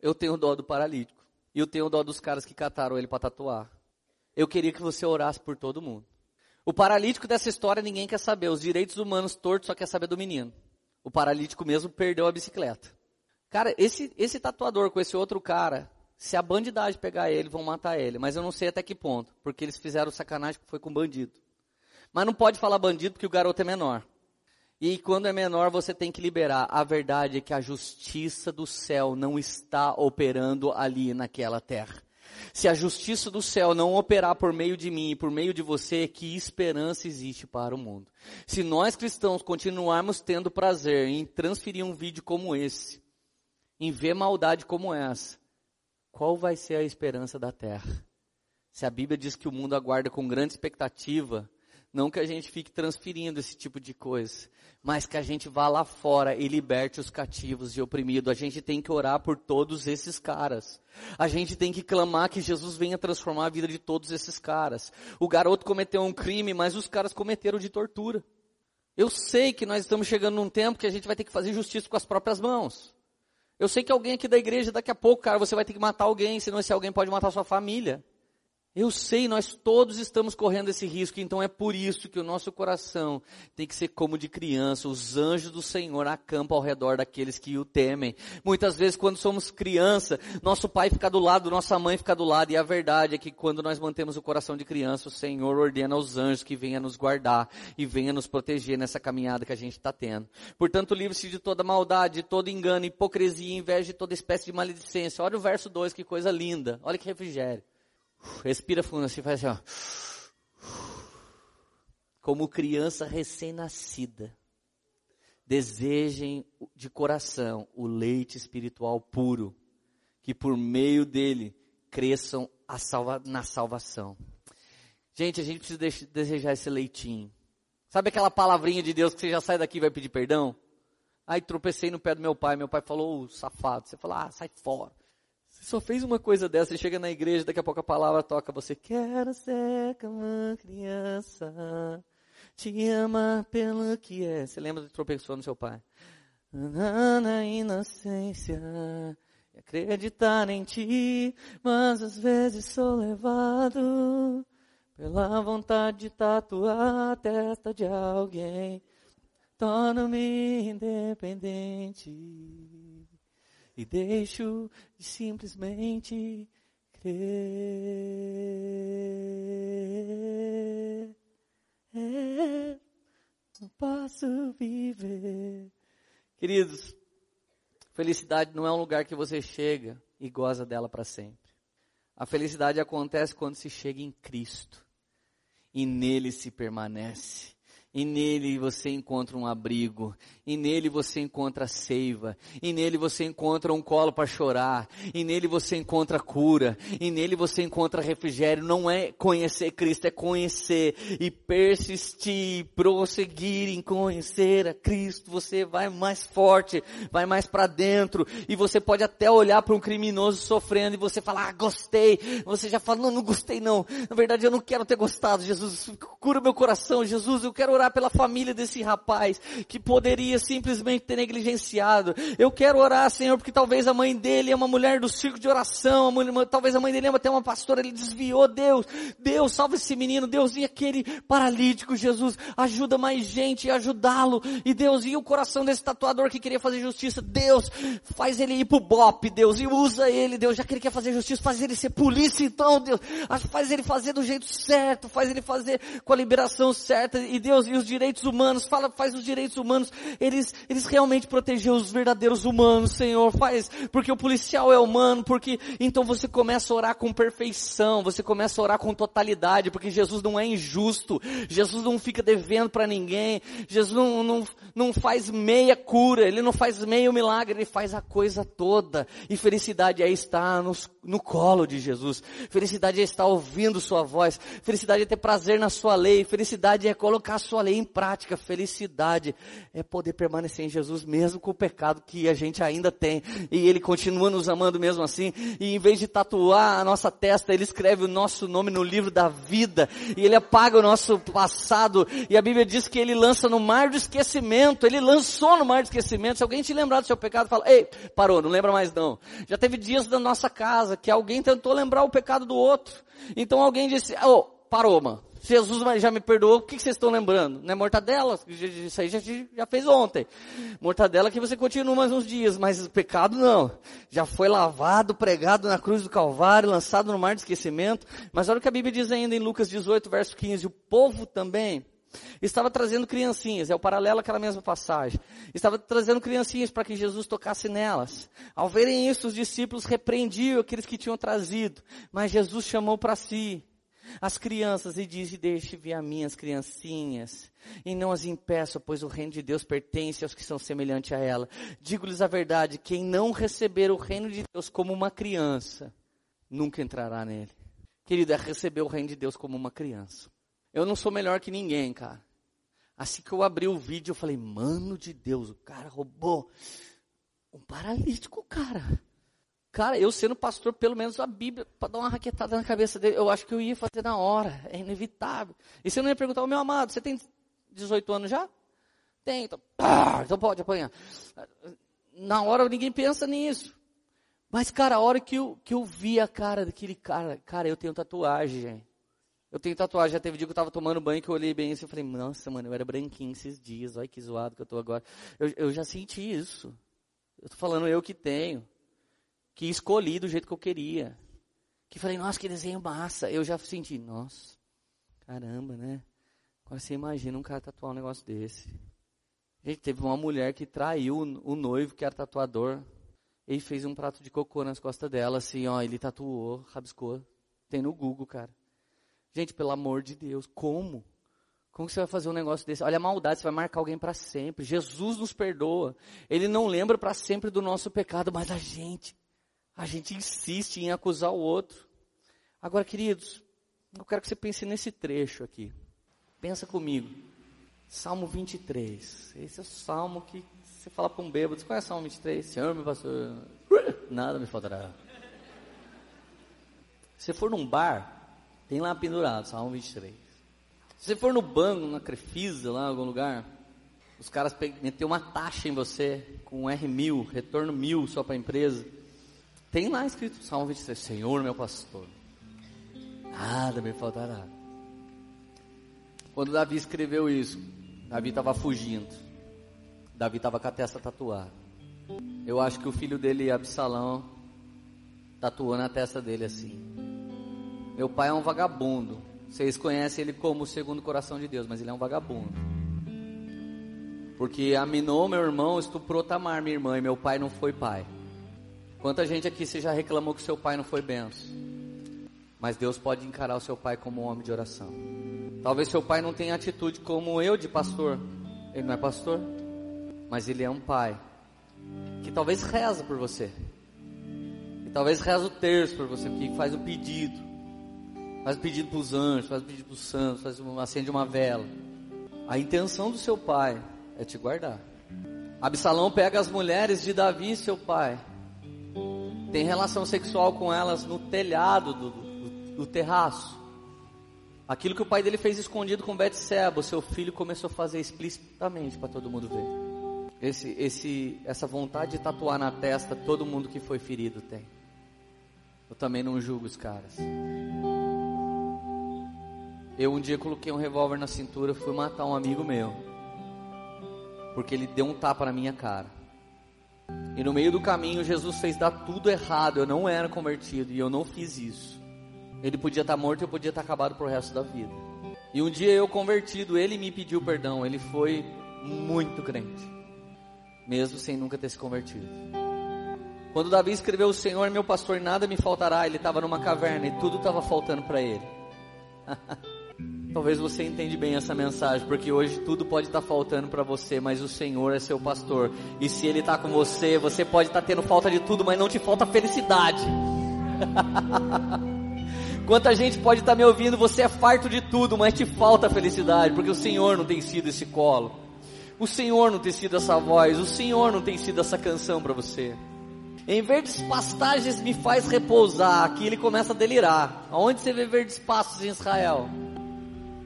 eu tenho dó do paralítico, e eu tenho dó dos caras que cataram ele para tatuar. Eu queria que você orasse por todo mundo. O paralítico dessa história ninguém quer saber, os direitos humanos tortos só quer saber do menino. O paralítico mesmo perdeu a bicicleta. Cara, esse, esse tatuador com esse outro cara, se a bandidagem pegar ele, vão matar ele. Mas eu não sei até que ponto, porque eles fizeram sacanagem que foi com bandido. Mas não pode falar bandido porque o garoto é menor. E quando é menor, você tem que liberar. A verdade é que a justiça do céu não está operando ali naquela terra. Se a justiça do céu não operar por meio de mim e por meio de você, que esperança existe para o mundo? Se nós cristãos continuarmos tendo prazer em transferir um vídeo como esse, em ver maldade como essa, qual vai ser a esperança da terra? Se a Bíblia diz que o mundo aguarda com grande expectativa, não que a gente fique transferindo esse tipo de coisa, mas que a gente vá lá fora e liberte os cativos e oprimidos. A gente tem que orar por todos esses caras. A gente tem que clamar que Jesus venha transformar a vida de todos esses caras. O garoto cometeu um crime, mas os caras cometeram de tortura. Eu sei que nós estamos chegando num tempo que a gente vai ter que fazer justiça com as próprias mãos. Eu sei que alguém aqui da igreja, daqui a pouco, cara, você vai ter que matar alguém, senão esse alguém pode matar sua família. Eu sei, nós todos estamos correndo esse risco, então é por isso que o nosso coração tem que ser como de criança. Os anjos do Senhor acampam ao redor daqueles que o temem. Muitas vezes, quando somos criança, nosso pai fica do lado, nossa mãe fica do lado, e a verdade é que quando nós mantemos o coração de criança, o Senhor ordena aos anjos que venham nos guardar e venham nos proteger nessa caminhada que a gente está tendo. Portanto, livre-se de toda maldade, de todo engano, hipocrisia, inveja de toda espécie de maledicência. Olha o verso 2, que coisa linda. Olha que refrigério. Respira fundo assim, faz assim, ó. Como criança recém-nascida. Desejem de coração o leite espiritual puro, que por meio dele cresçam salva, na salvação. Gente, a gente precisa desejar esse leitinho. Sabe aquela palavrinha de Deus que você já sai daqui e vai pedir perdão? Aí tropecei no pé do meu pai, meu pai falou, oh, safado. Você fala, ah, sai fora só fez uma coisa dessa e chega na igreja, daqui a pouco a palavra toca você. Quero ser como uma criança, te ama pelo que é. Você lembra do tropeçou no seu pai? Na inocência, acreditar em ti, mas às vezes sou levado pela vontade de tatuar a testa de alguém. Torno-me independente e deixo de simplesmente crer. É, não posso viver. Queridos, felicidade não é um lugar que você chega e goza dela para sempre. A felicidade acontece quando se chega em Cristo e nele se permanece. E nele você encontra um abrigo, e nele você encontra seiva, e nele você encontra um colo para chorar, e nele você encontra cura, e nele você encontra refrigério. Não é conhecer Cristo, é conhecer e persistir, prosseguir em conhecer a Cristo. Você vai mais forte, vai mais para dentro, e você pode até olhar para um criminoso sofrendo e você falar, ah, gostei. Você já fala, não, não gostei não. Na verdade eu não quero ter gostado. Jesus, cura meu coração. Jesus, eu quero orar orar pela família desse rapaz que poderia simplesmente ter negligenciado. Eu quero orar, Senhor, porque talvez a mãe dele é uma mulher do circo de oração, a mãe, talvez a mãe dele é até uma pastora, ele desviou, Deus, Deus, salva esse menino, Deus, e aquele paralítico, Jesus, ajuda mais gente ajudá-lo, e Deus, e o coração desse tatuador que queria fazer justiça, Deus, faz ele ir pro BOP, Deus, e usa ele, Deus, já que ele quer fazer justiça, faz ele ser polícia então, Deus, faz ele fazer do jeito certo, faz ele fazer com a liberação certa, e Deus, e os direitos humanos, fala, faz os direitos humanos, eles, eles realmente proteger os verdadeiros humanos, Senhor, faz, porque o policial é humano, porque, então você começa a orar com perfeição, você começa a orar com totalidade, porque Jesus não é injusto, Jesus não fica devendo para ninguém, Jesus não, não, não faz meia cura, Ele não faz meio milagre, Ele faz a coisa toda, e felicidade é estar nos, no colo de Jesus, felicidade é estar ouvindo Sua voz, felicidade é ter prazer na Sua lei, felicidade é colocar a Sua lei em prática, felicidade é poder permanecer em Jesus mesmo com o pecado que a gente ainda tem. E Ele continua nos amando mesmo assim. E em vez de tatuar a nossa testa, Ele escreve o nosso nome no livro da vida. E Ele apaga o nosso passado. E a Bíblia diz que Ele lança no mar do esquecimento. Ele lançou no mar do esquecimento. Se alguém te lembrar do seu pecado, fala, ei, parou, não lembra mais não. Já teve dias da nossa casa que alguém tentou lembrar o pecado do outro. Então alguém disse, oh, parou, mano. Jesus já me perdoou, o que vocês estão lembrando? Não é mortadela? Isso aí já, já fez ontem. Mortadela que você continua mais uns dias, mas pecado não. Já foi lavado, pregado na cruz do Calvário, lançado no mar de esquecimento. Mas olha o que a Bíblia diz ainda em Lucas 18, verso 15. O povo também estava trazendo criancinhas, é o paralelo àquela mesma passagem. Estava trazendo criancinhas para que Jesus tocasse nelas. Ao verem isso, os discípulos repreendiam aqueles que tinham trazido, mas Jesus chamou para si as crianças e diz, deixe vir a minhas criancinhas, e não as impeça, pois o reino de Deus pertence aos que são semelhantes a ela. Digo-lhes a verdade, quem não receber o reino de Deus como uma criança, nunca entrará nele. Querido, é receber o reino de Deus como uma criança. Eu não sou melhor que ninguém, cara. Assim que eu abri o vídeo, eu falei, mano de Deus, o cara roubou um paralítico, cara. Cara, eu sendo pastor, pelo menos a Bíblia, para dar uma raquetada na cabeça dele, eu acho que eu ia fazer na hora. É inevitável. E você não ia perguntar, meu amado, você tem 18 anos já? Tem, então, então pode apanhar. Na hora ninguém pensa nisso. Mas, cara, a hora que eu, que eu vi a cara daquele cara, cara, eu tenho tatuagem. Eu tenho tatuagem, já teve dia que eu tava tomando banho que eu olhei bem assim e falei, nossa, mano, eu era branquinho esses dias, olha que zoado que eu tô agora. Eu, eu já senti isso. Eu tô falando eu que tenho que escolhi do jeito que eu queria. Que falei, nossa, que desenho massa. Eu já senti, nossa, caramba, né? Agora você imagina um cara tatuar um negócio desse. Gente, teve uma mulher que traiu o noivo, que era tatuador. Ele fez um prato de cocô nas costas dela, assim, ó, ele tatuou, rabiscou. Tem no Google, cara. Gente, pelo amor de Deus, como? Como você vai fazer um negócio desse? Olha a maldade, você vai marcar alguém para sempre. Jesus nos perdoa. Ele não lembra para sempre do nosso pecado, mas a gente a gente insiste em acusar o outro. Agora, queridos, eu quero que você pense nesse trecho aqui. Pensa comigo. Salmo 23. Esse é o salmo que você fala para um bêbado. Você conhece o Salmo 23? Senhor, pastor, nada me faltará. Se for num bar, tem lá pendurado, Salmo 23. Se você for no banco, na Crefisa, lá em algum lugar, os caras meteram uma taxa em você, com um R1000, retorno mil só para a empresa. Tem lá escrito Salmo 23, Senhor meu pastor, nada me faltará. Quando Davi escreveu isso, Davi estava fugindo. Davi estava com a testa tatuada. Eu acho que o filho dele, Absalão, tatuou na testa dele assim. Meu pai é um vagabundo. Vocês conhecem ele como o segundo coração de Deus, mas ele é um vagabundo. Porque Aminô, meu irmão, estuprou Tamar, minha irmã, e meu pai não foi pai. Quanta gente aqui você já reclamou que seu pai não foi benção? Mas Deus pode encarar o seu pai como um homem de oração. Talvez seu pai não tenha atitude como eu de pastor. Ele não é pastor, mas ele é um pai que talvez reza por você. E talvez reza o terço por você, que faz o pedido. Faz o pedido para os anjos, faz o pedido para os santos, faz acende uma vela. A intenção do seu pai é te guardar. Absalão pega as mulheres de Davi, seu pai, tem relação sexual com elas no telhado do, do, do terraço. Aquilo que o pai dele fez escondido com Betseba, o seu filho começou a fazer explicitamente para todo mundo ver. Esse, esse, essa vontade de tatuar na testa todo mundo que foi ferido tem. Eu também não julgo os caras. Eu um dia coloquei um revólver na cintura, fui matar um amigo meu, porque ele deu um tapa na minha cara. E no meio do caminho, Jesus fez dar tudo errado. Eu não era convertido e eu não fiz isso. Ele podia estar morto eu podia estar acabado pro resto da vida. E um dia eu convertido, ele me pediu perdão. Ele foi muito crente, mesmo sem nunca ter se convertido. Quando Davi escreveu: O Senhor é meu pastor, nada me faltará. Ele estava numa caverna e tudo estava faltando para ele. Talvez você entende bem essa mensagem, porque hoje tudo pode estar tá faltando para você, mas o Senhor é seu pastor. E se Ele está com você, você pode estar tá tendo falta de tudo, mas não te falta felicidade. Quanta gente pode estar tá me ouvindo, você é farto de tudo, mas te falta felicidade, porque o Senhor não tem sido esse colo. O Senhor não tem sido essa voz, o Senhor não tem sido essa canção para você. Em verdes pastagens me faz repousar. Aqui ele começa a delirar. Aonde você vê verdes pastos em Israel?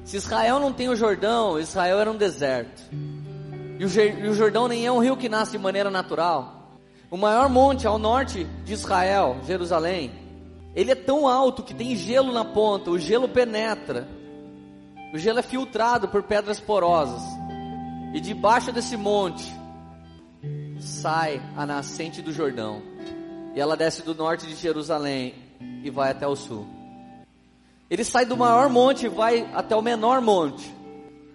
Se Israel não tem o Jordão, Israel era um deserto. E o Jordão nem é um rio que nasce de maneira natural. O maior monte ao norte de Israel, Jerusalém, ele é tão alto que tem gelo na ponta, o gelo penetra. O gelo é filtrado por pedras porosas. E debaixo desse monte sai a nascente do Jordão. E ela desce do norte de Jerusalém e vai até o sul. Ele sai do maior monte e vai até o menor monte.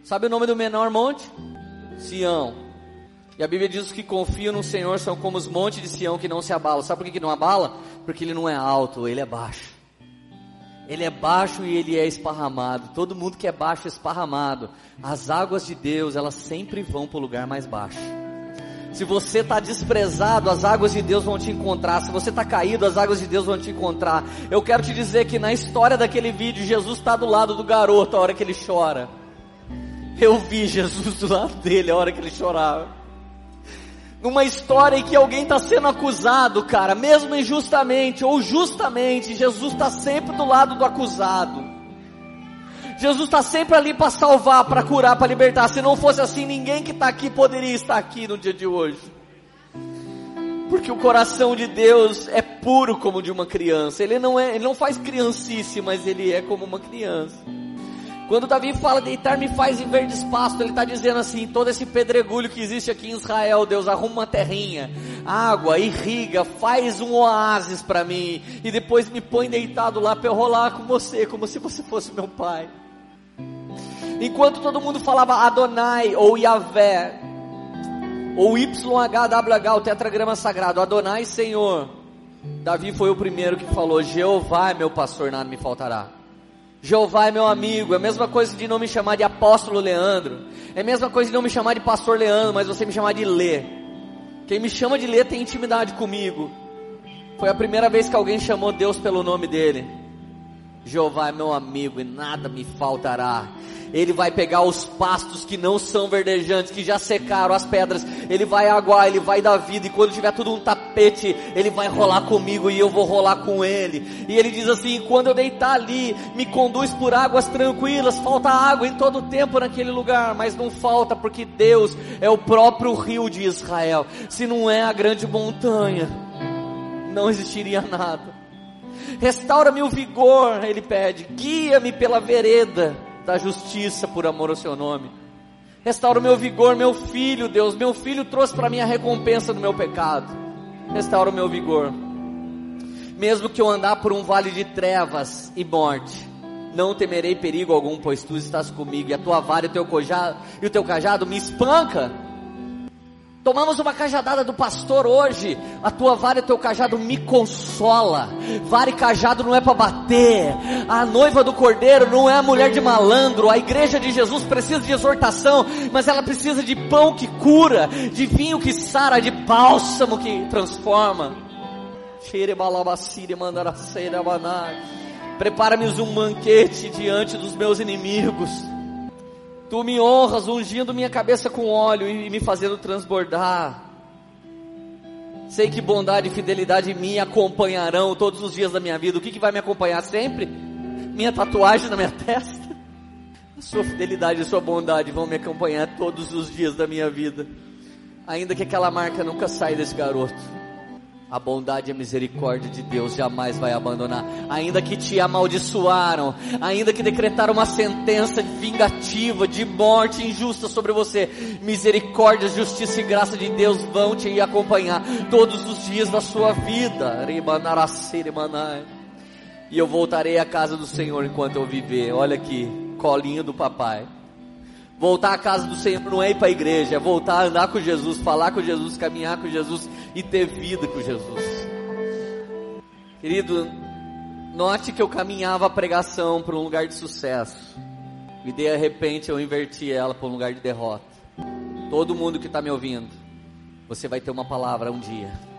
Sabe o nome do menor monte? Sião. E a Bíblia diz que confiam no Senhor são como os montes de Sião que não se abalam. Sabe por que, não abala? Porque ele não é alto, ele é baixo. Ele é baixo e ele é esparramado. Todo mundo que é baixo é esparramado. As águas de Deus, elas sempre vão para o lugar mais baixo. Se você está desprezado, as águas de Deus vão te encontrar. Se você está caído, as águas de Deus vão te encontrar. Eu quero te dizer que na história daquele vídeo, Jesus está do lado do garoto a hora que ele chora. Eu vi Jesus do lado dele a hora que ele chorava. Numa história em que alguém está sendo acusado, cara, mesmo injustamente ou justamente, Jesus está sempre do lado do acusado. Jesus está sempre ali para salvar, para curar, para libertar. Se não fosse assim, ninguém que está aqui poderia estar aqui no dia de hoje. Porque o coração de Deus é puro como de uma criança. Ele não é, ele não faz criancice, mas ele é como uma criança. Quando Davi fala deitar me faz em verde espaço, ele está dizendo assim: todo esse pedregulho que existe aqui em Israel, Deus arruma uma terrinha, água, irriga, faz um oásis para mim e depois me põe deitado lá para eu rolar com você, como se você fosse meu pai. Enquanto todo mundo falava Adonai ou Yahvé, ou YHWH, o tetragrama sagrado, Adonai Senhor, Davi foi o primeiro que falou: Jeová é meu pastor, nada me faltará. Jeová é meu amigo, é a mesma coisa de não me chamar de apóstolo Leandro, é a mesma coisa de não me chamar de pastor Leandro, mas você me chamar de Lê. Quem me chama de Lê tem intimidade comigo. Foi a primeira vez que alguém chamou Deus pelo nome dele. Jeová é meu amigo e nada me faltará. Ele vai pegar os pastos que não são verdejantes, que já secaram as pedras. Ele vai aguar, ele vai dar vida. E quando tiver tudo um tapete, ele vai rolar comigo e eu vou rolar com ele. E ele diz assim: quando eu deitar ali, me conduz por águas tranquilas. Falta água em todo o tempo naquele lugar, mas não falta porque Deus é o próprio rio de Israel. Se não é a grande montanha, não existiria nada. Restaura-me o vigor, ele pede. Guia-me pela vereda da justiça por amor ao seu nome. Restaura o meu vigor, meu filho, Deus. Meu filho trouxe para mim a recompensa do meu pecado. Restaura o meu vigor. Mesmo que eu andar por um vale de trevas e morte, não temerei perigo algum, pois tu estás comigo, e a tua vara e o teu cajado, e o teu cajado me espanca. Tomamos uma cajadada do pastor hoje. A tua vara e o teu cajado me consola. Vara e cajado não é para bater. A noiva do cordeiro não é a mulher de malandro. A igreja de Jesus precisa de exortação, mas ela precisa de pão que cura, de vinho que sara, de bálsamo que transforma. Prepara-me um banquete diante dos meus inimigos. Tu me honras ungindo minha cabeça com óleo e me fazendo transbordar. Sei que bondade e fidelidade me acompanharão todos os dias da minha vida. O que, que vai me acompanhar sempre? Minha tatuagem na minha testa. A sua fidelidade e a sua bondade vão me acompanhar todos os dias da minha vida. Ainda que aquela marca nunca saia desse garoto. A bondade e a misericórdia de Deus jamais vai abandonar. Ainda que te amaldiçoaram, ainda que decretaram uma sentença vingativa de morte injusta sobre você, misericórdia, justiça e graça de Deus vão te acompanhar todos os dias da sua vida. E eu voltarei à casa do Senhor enquanto eu viver. Olha aqui, colinho do papai. Voltar à casa do Senhor não é ir para a igreja, é voltar a andar com Jesus, falar com Jesus, caminhar com Jesus e ter vida com Jesus. Querido, note que eu caminhava a pregação para um lugar de sucesso e de repente eu inverti ela para um lugar de derrota. Todo mundo que está me ouvindo, você vai ter uma palavra um dia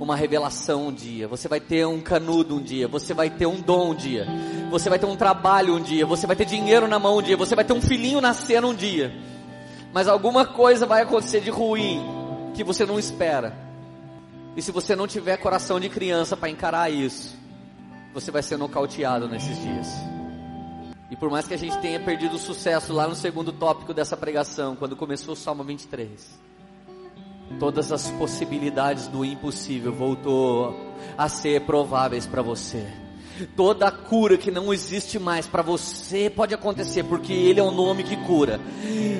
uma revelação um dia, você vai ter um canudo um dia, você vai ter um dom um dia, você vai ter um trabalho um dia, você vai ter dinheiro na mão um dia, você vai ter um filhinho nascendo um dia. Mas alguma coisa vai acontecer de ruim que você não espera. E se você não tiver coração de criança para encarar isso, você vai ser nocauteado nesses dias. E por mais que a gente tenha perdido o sucesso lá no segundo tópico dessa pregação, quando começou o Salmo 23, todas as possibilidades do impossível voltou a ser prováveis para você. Toda a cura que não existe mais para você pode acontecer, porque Ele é o nome que cura.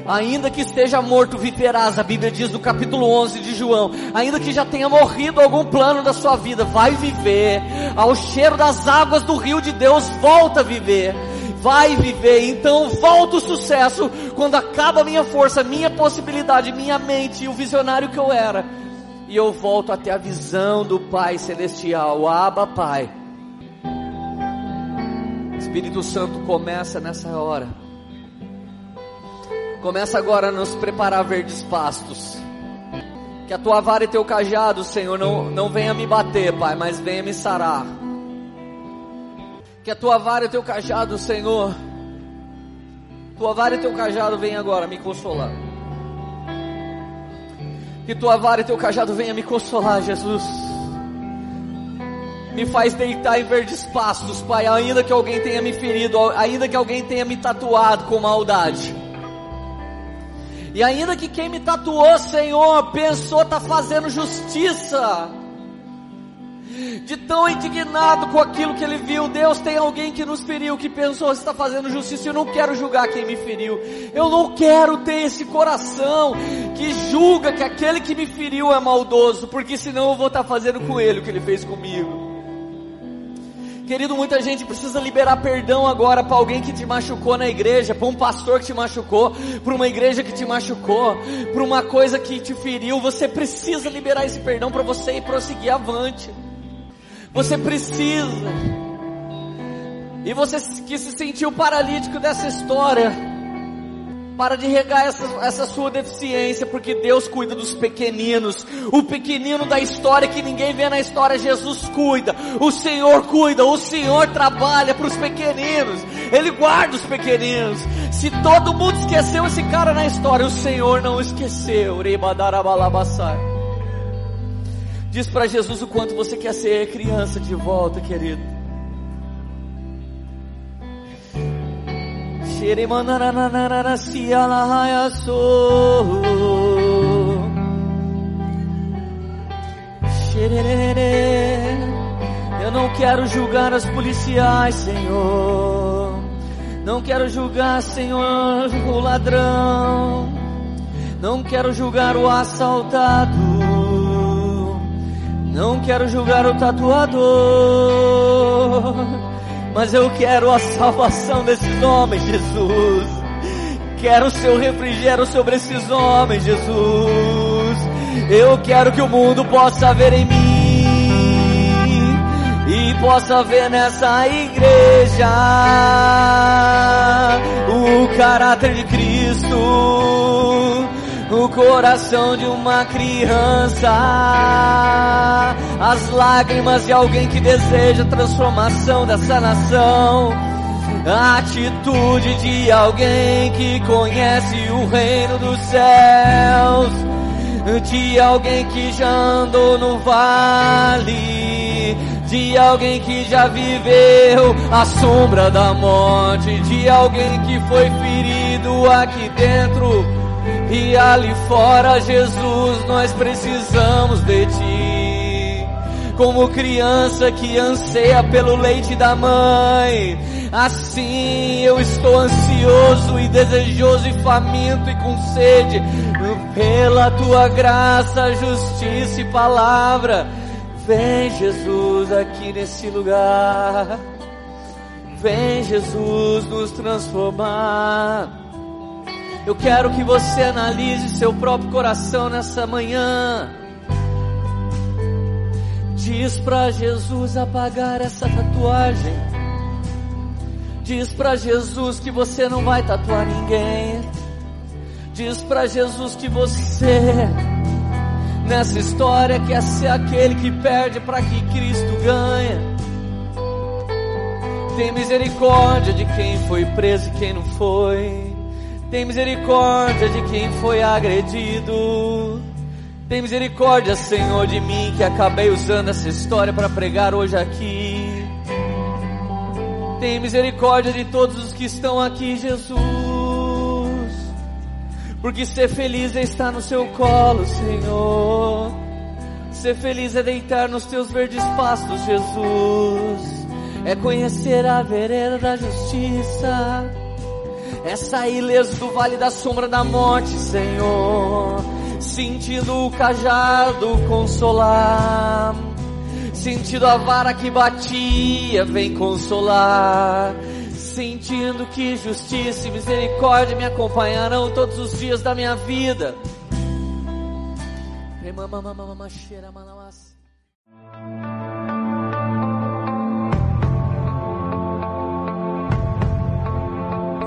Ainda que esteja morto, viverás. A Bíblia diz no capítulo 11 de João. Ainda que já tenha morrido algum plano da sua vida, vai viver. Ao cheiro das águas do rio de Deus, volta a viver vai viver. Então volta o sucesso quando acaba a minha força, minha possibilidade, minha mente e o visionário que eu era. E eu volto até a visão do Pai Celestial, o Abba Pai. Espírito Santo começa nessa hora. Começa agora a nos preparar verdes pastos. Que a tua vara e teu cajado, Senhor, não, não venha me bater, Pai, mas venha me sarar. Que a tua vara e o teu cajado, Senhor, tua vara e teu cajado venham agora me consolar. Que tua vara e teu cajado venha me consolar, Jesus. Me faz deitar em verdes pastos, Pai, ainda que alguém tenha me ferido, ainda que alguém tenha me tatuado com maldade. E ainda que quem me tatuou, Senhor, pensou tá fazendo justiça de tão indignado com aquilo que ele viu. Deus tem alguém que nos feriu, que pensou está fazendo justiça. Eu não quero julgar quem me feriu. Eu não quero ter esse coração que julga que aquele que me feriu é maldoso, porque senão eu vou estar fazendo com ele o que ele fez comigo. Querido, muita gente precisa liberar perdão agora para alguém que te machucou na igreja, para um pastor que te machucou, para uma igreja que te machucou, para uma coisa que te feriu. Você precisa liberar esse perdão para você e prosseguir avante. Você precisa. E você que se sentiu paralítico dessa história, para de regar essa, essa sua deficiência, porque Deus cuida dos pequeninos. O pequenino da história que ninguém vê na história, Jesus cuida. O Senhor cuida, o Senhor trabalha para os pequeninos. Ele guarda os pequeninos. Se todo mundo esqueceu esse cara na história, o Senhor não esqueceu. Diz para Jesus o quanto você quer ser criança de volta, querido. Eu não quero julgar as policiais, Senhor. Não quero julgar, Senhor, o ladrão. Não quero julgar o assaltado. Não quero julgar o tatuador, mas eu quero a salvação desses homens, Jesus. Quero o seu refrigério sobre esses homens, Jesus. Eu quero que o mundo possa ver em mim e possa ver nessa igreja o caráter de Cristo, o coração de uma criança, as lágrimas de alguém que deseja a transformação dessa nação. A atitude de alguém que conhece o reino dos céus, de alguém que já andou no vale, de alguém que já viveu a sombra da morte, de alguém que foi ferido aqui dentro e ali fora, Jesus, nós precisamos de ti. Como criança que anseia pelo leite da mãe, assim eu estou ansioso e desejoso e faminto e com sede pela tua graça, justiça e palavra. Vem Jesus aqui nesse lugar. Vem Jesus nos transformar. Eu quero que você analise seu próprio coração nessa manhã. Diz para Jesus apagar essa tatuagem. Diz para Jesus que você não vai tatuar ninguém. Diz para Jesus que você nessa história quer ser aquele que perde para que Cristo ganha. Tem misericórdia de quem foi preso e quem não foi. Tem misericórdia de quem foi agredido. Tem misericórdia, Senhor, de mim que acabei usando essa história para pregar hoje aqui. Tem misericórdia de todos os que estão aqui, Jesus. Porque ser feliz é estar no seu colo, Senhor. Ser feliz é deitar nos teus verdes pastos, Jesus. É conhecer a vereda da justiça. Sair ileso do vale da sombra da morte, Senhor. Sentindo o cajado consolar. Sentindo a vara que batia, vem consolar. Sentindo que justiça e misericórdia me acompanharão todos os dias da minha vida.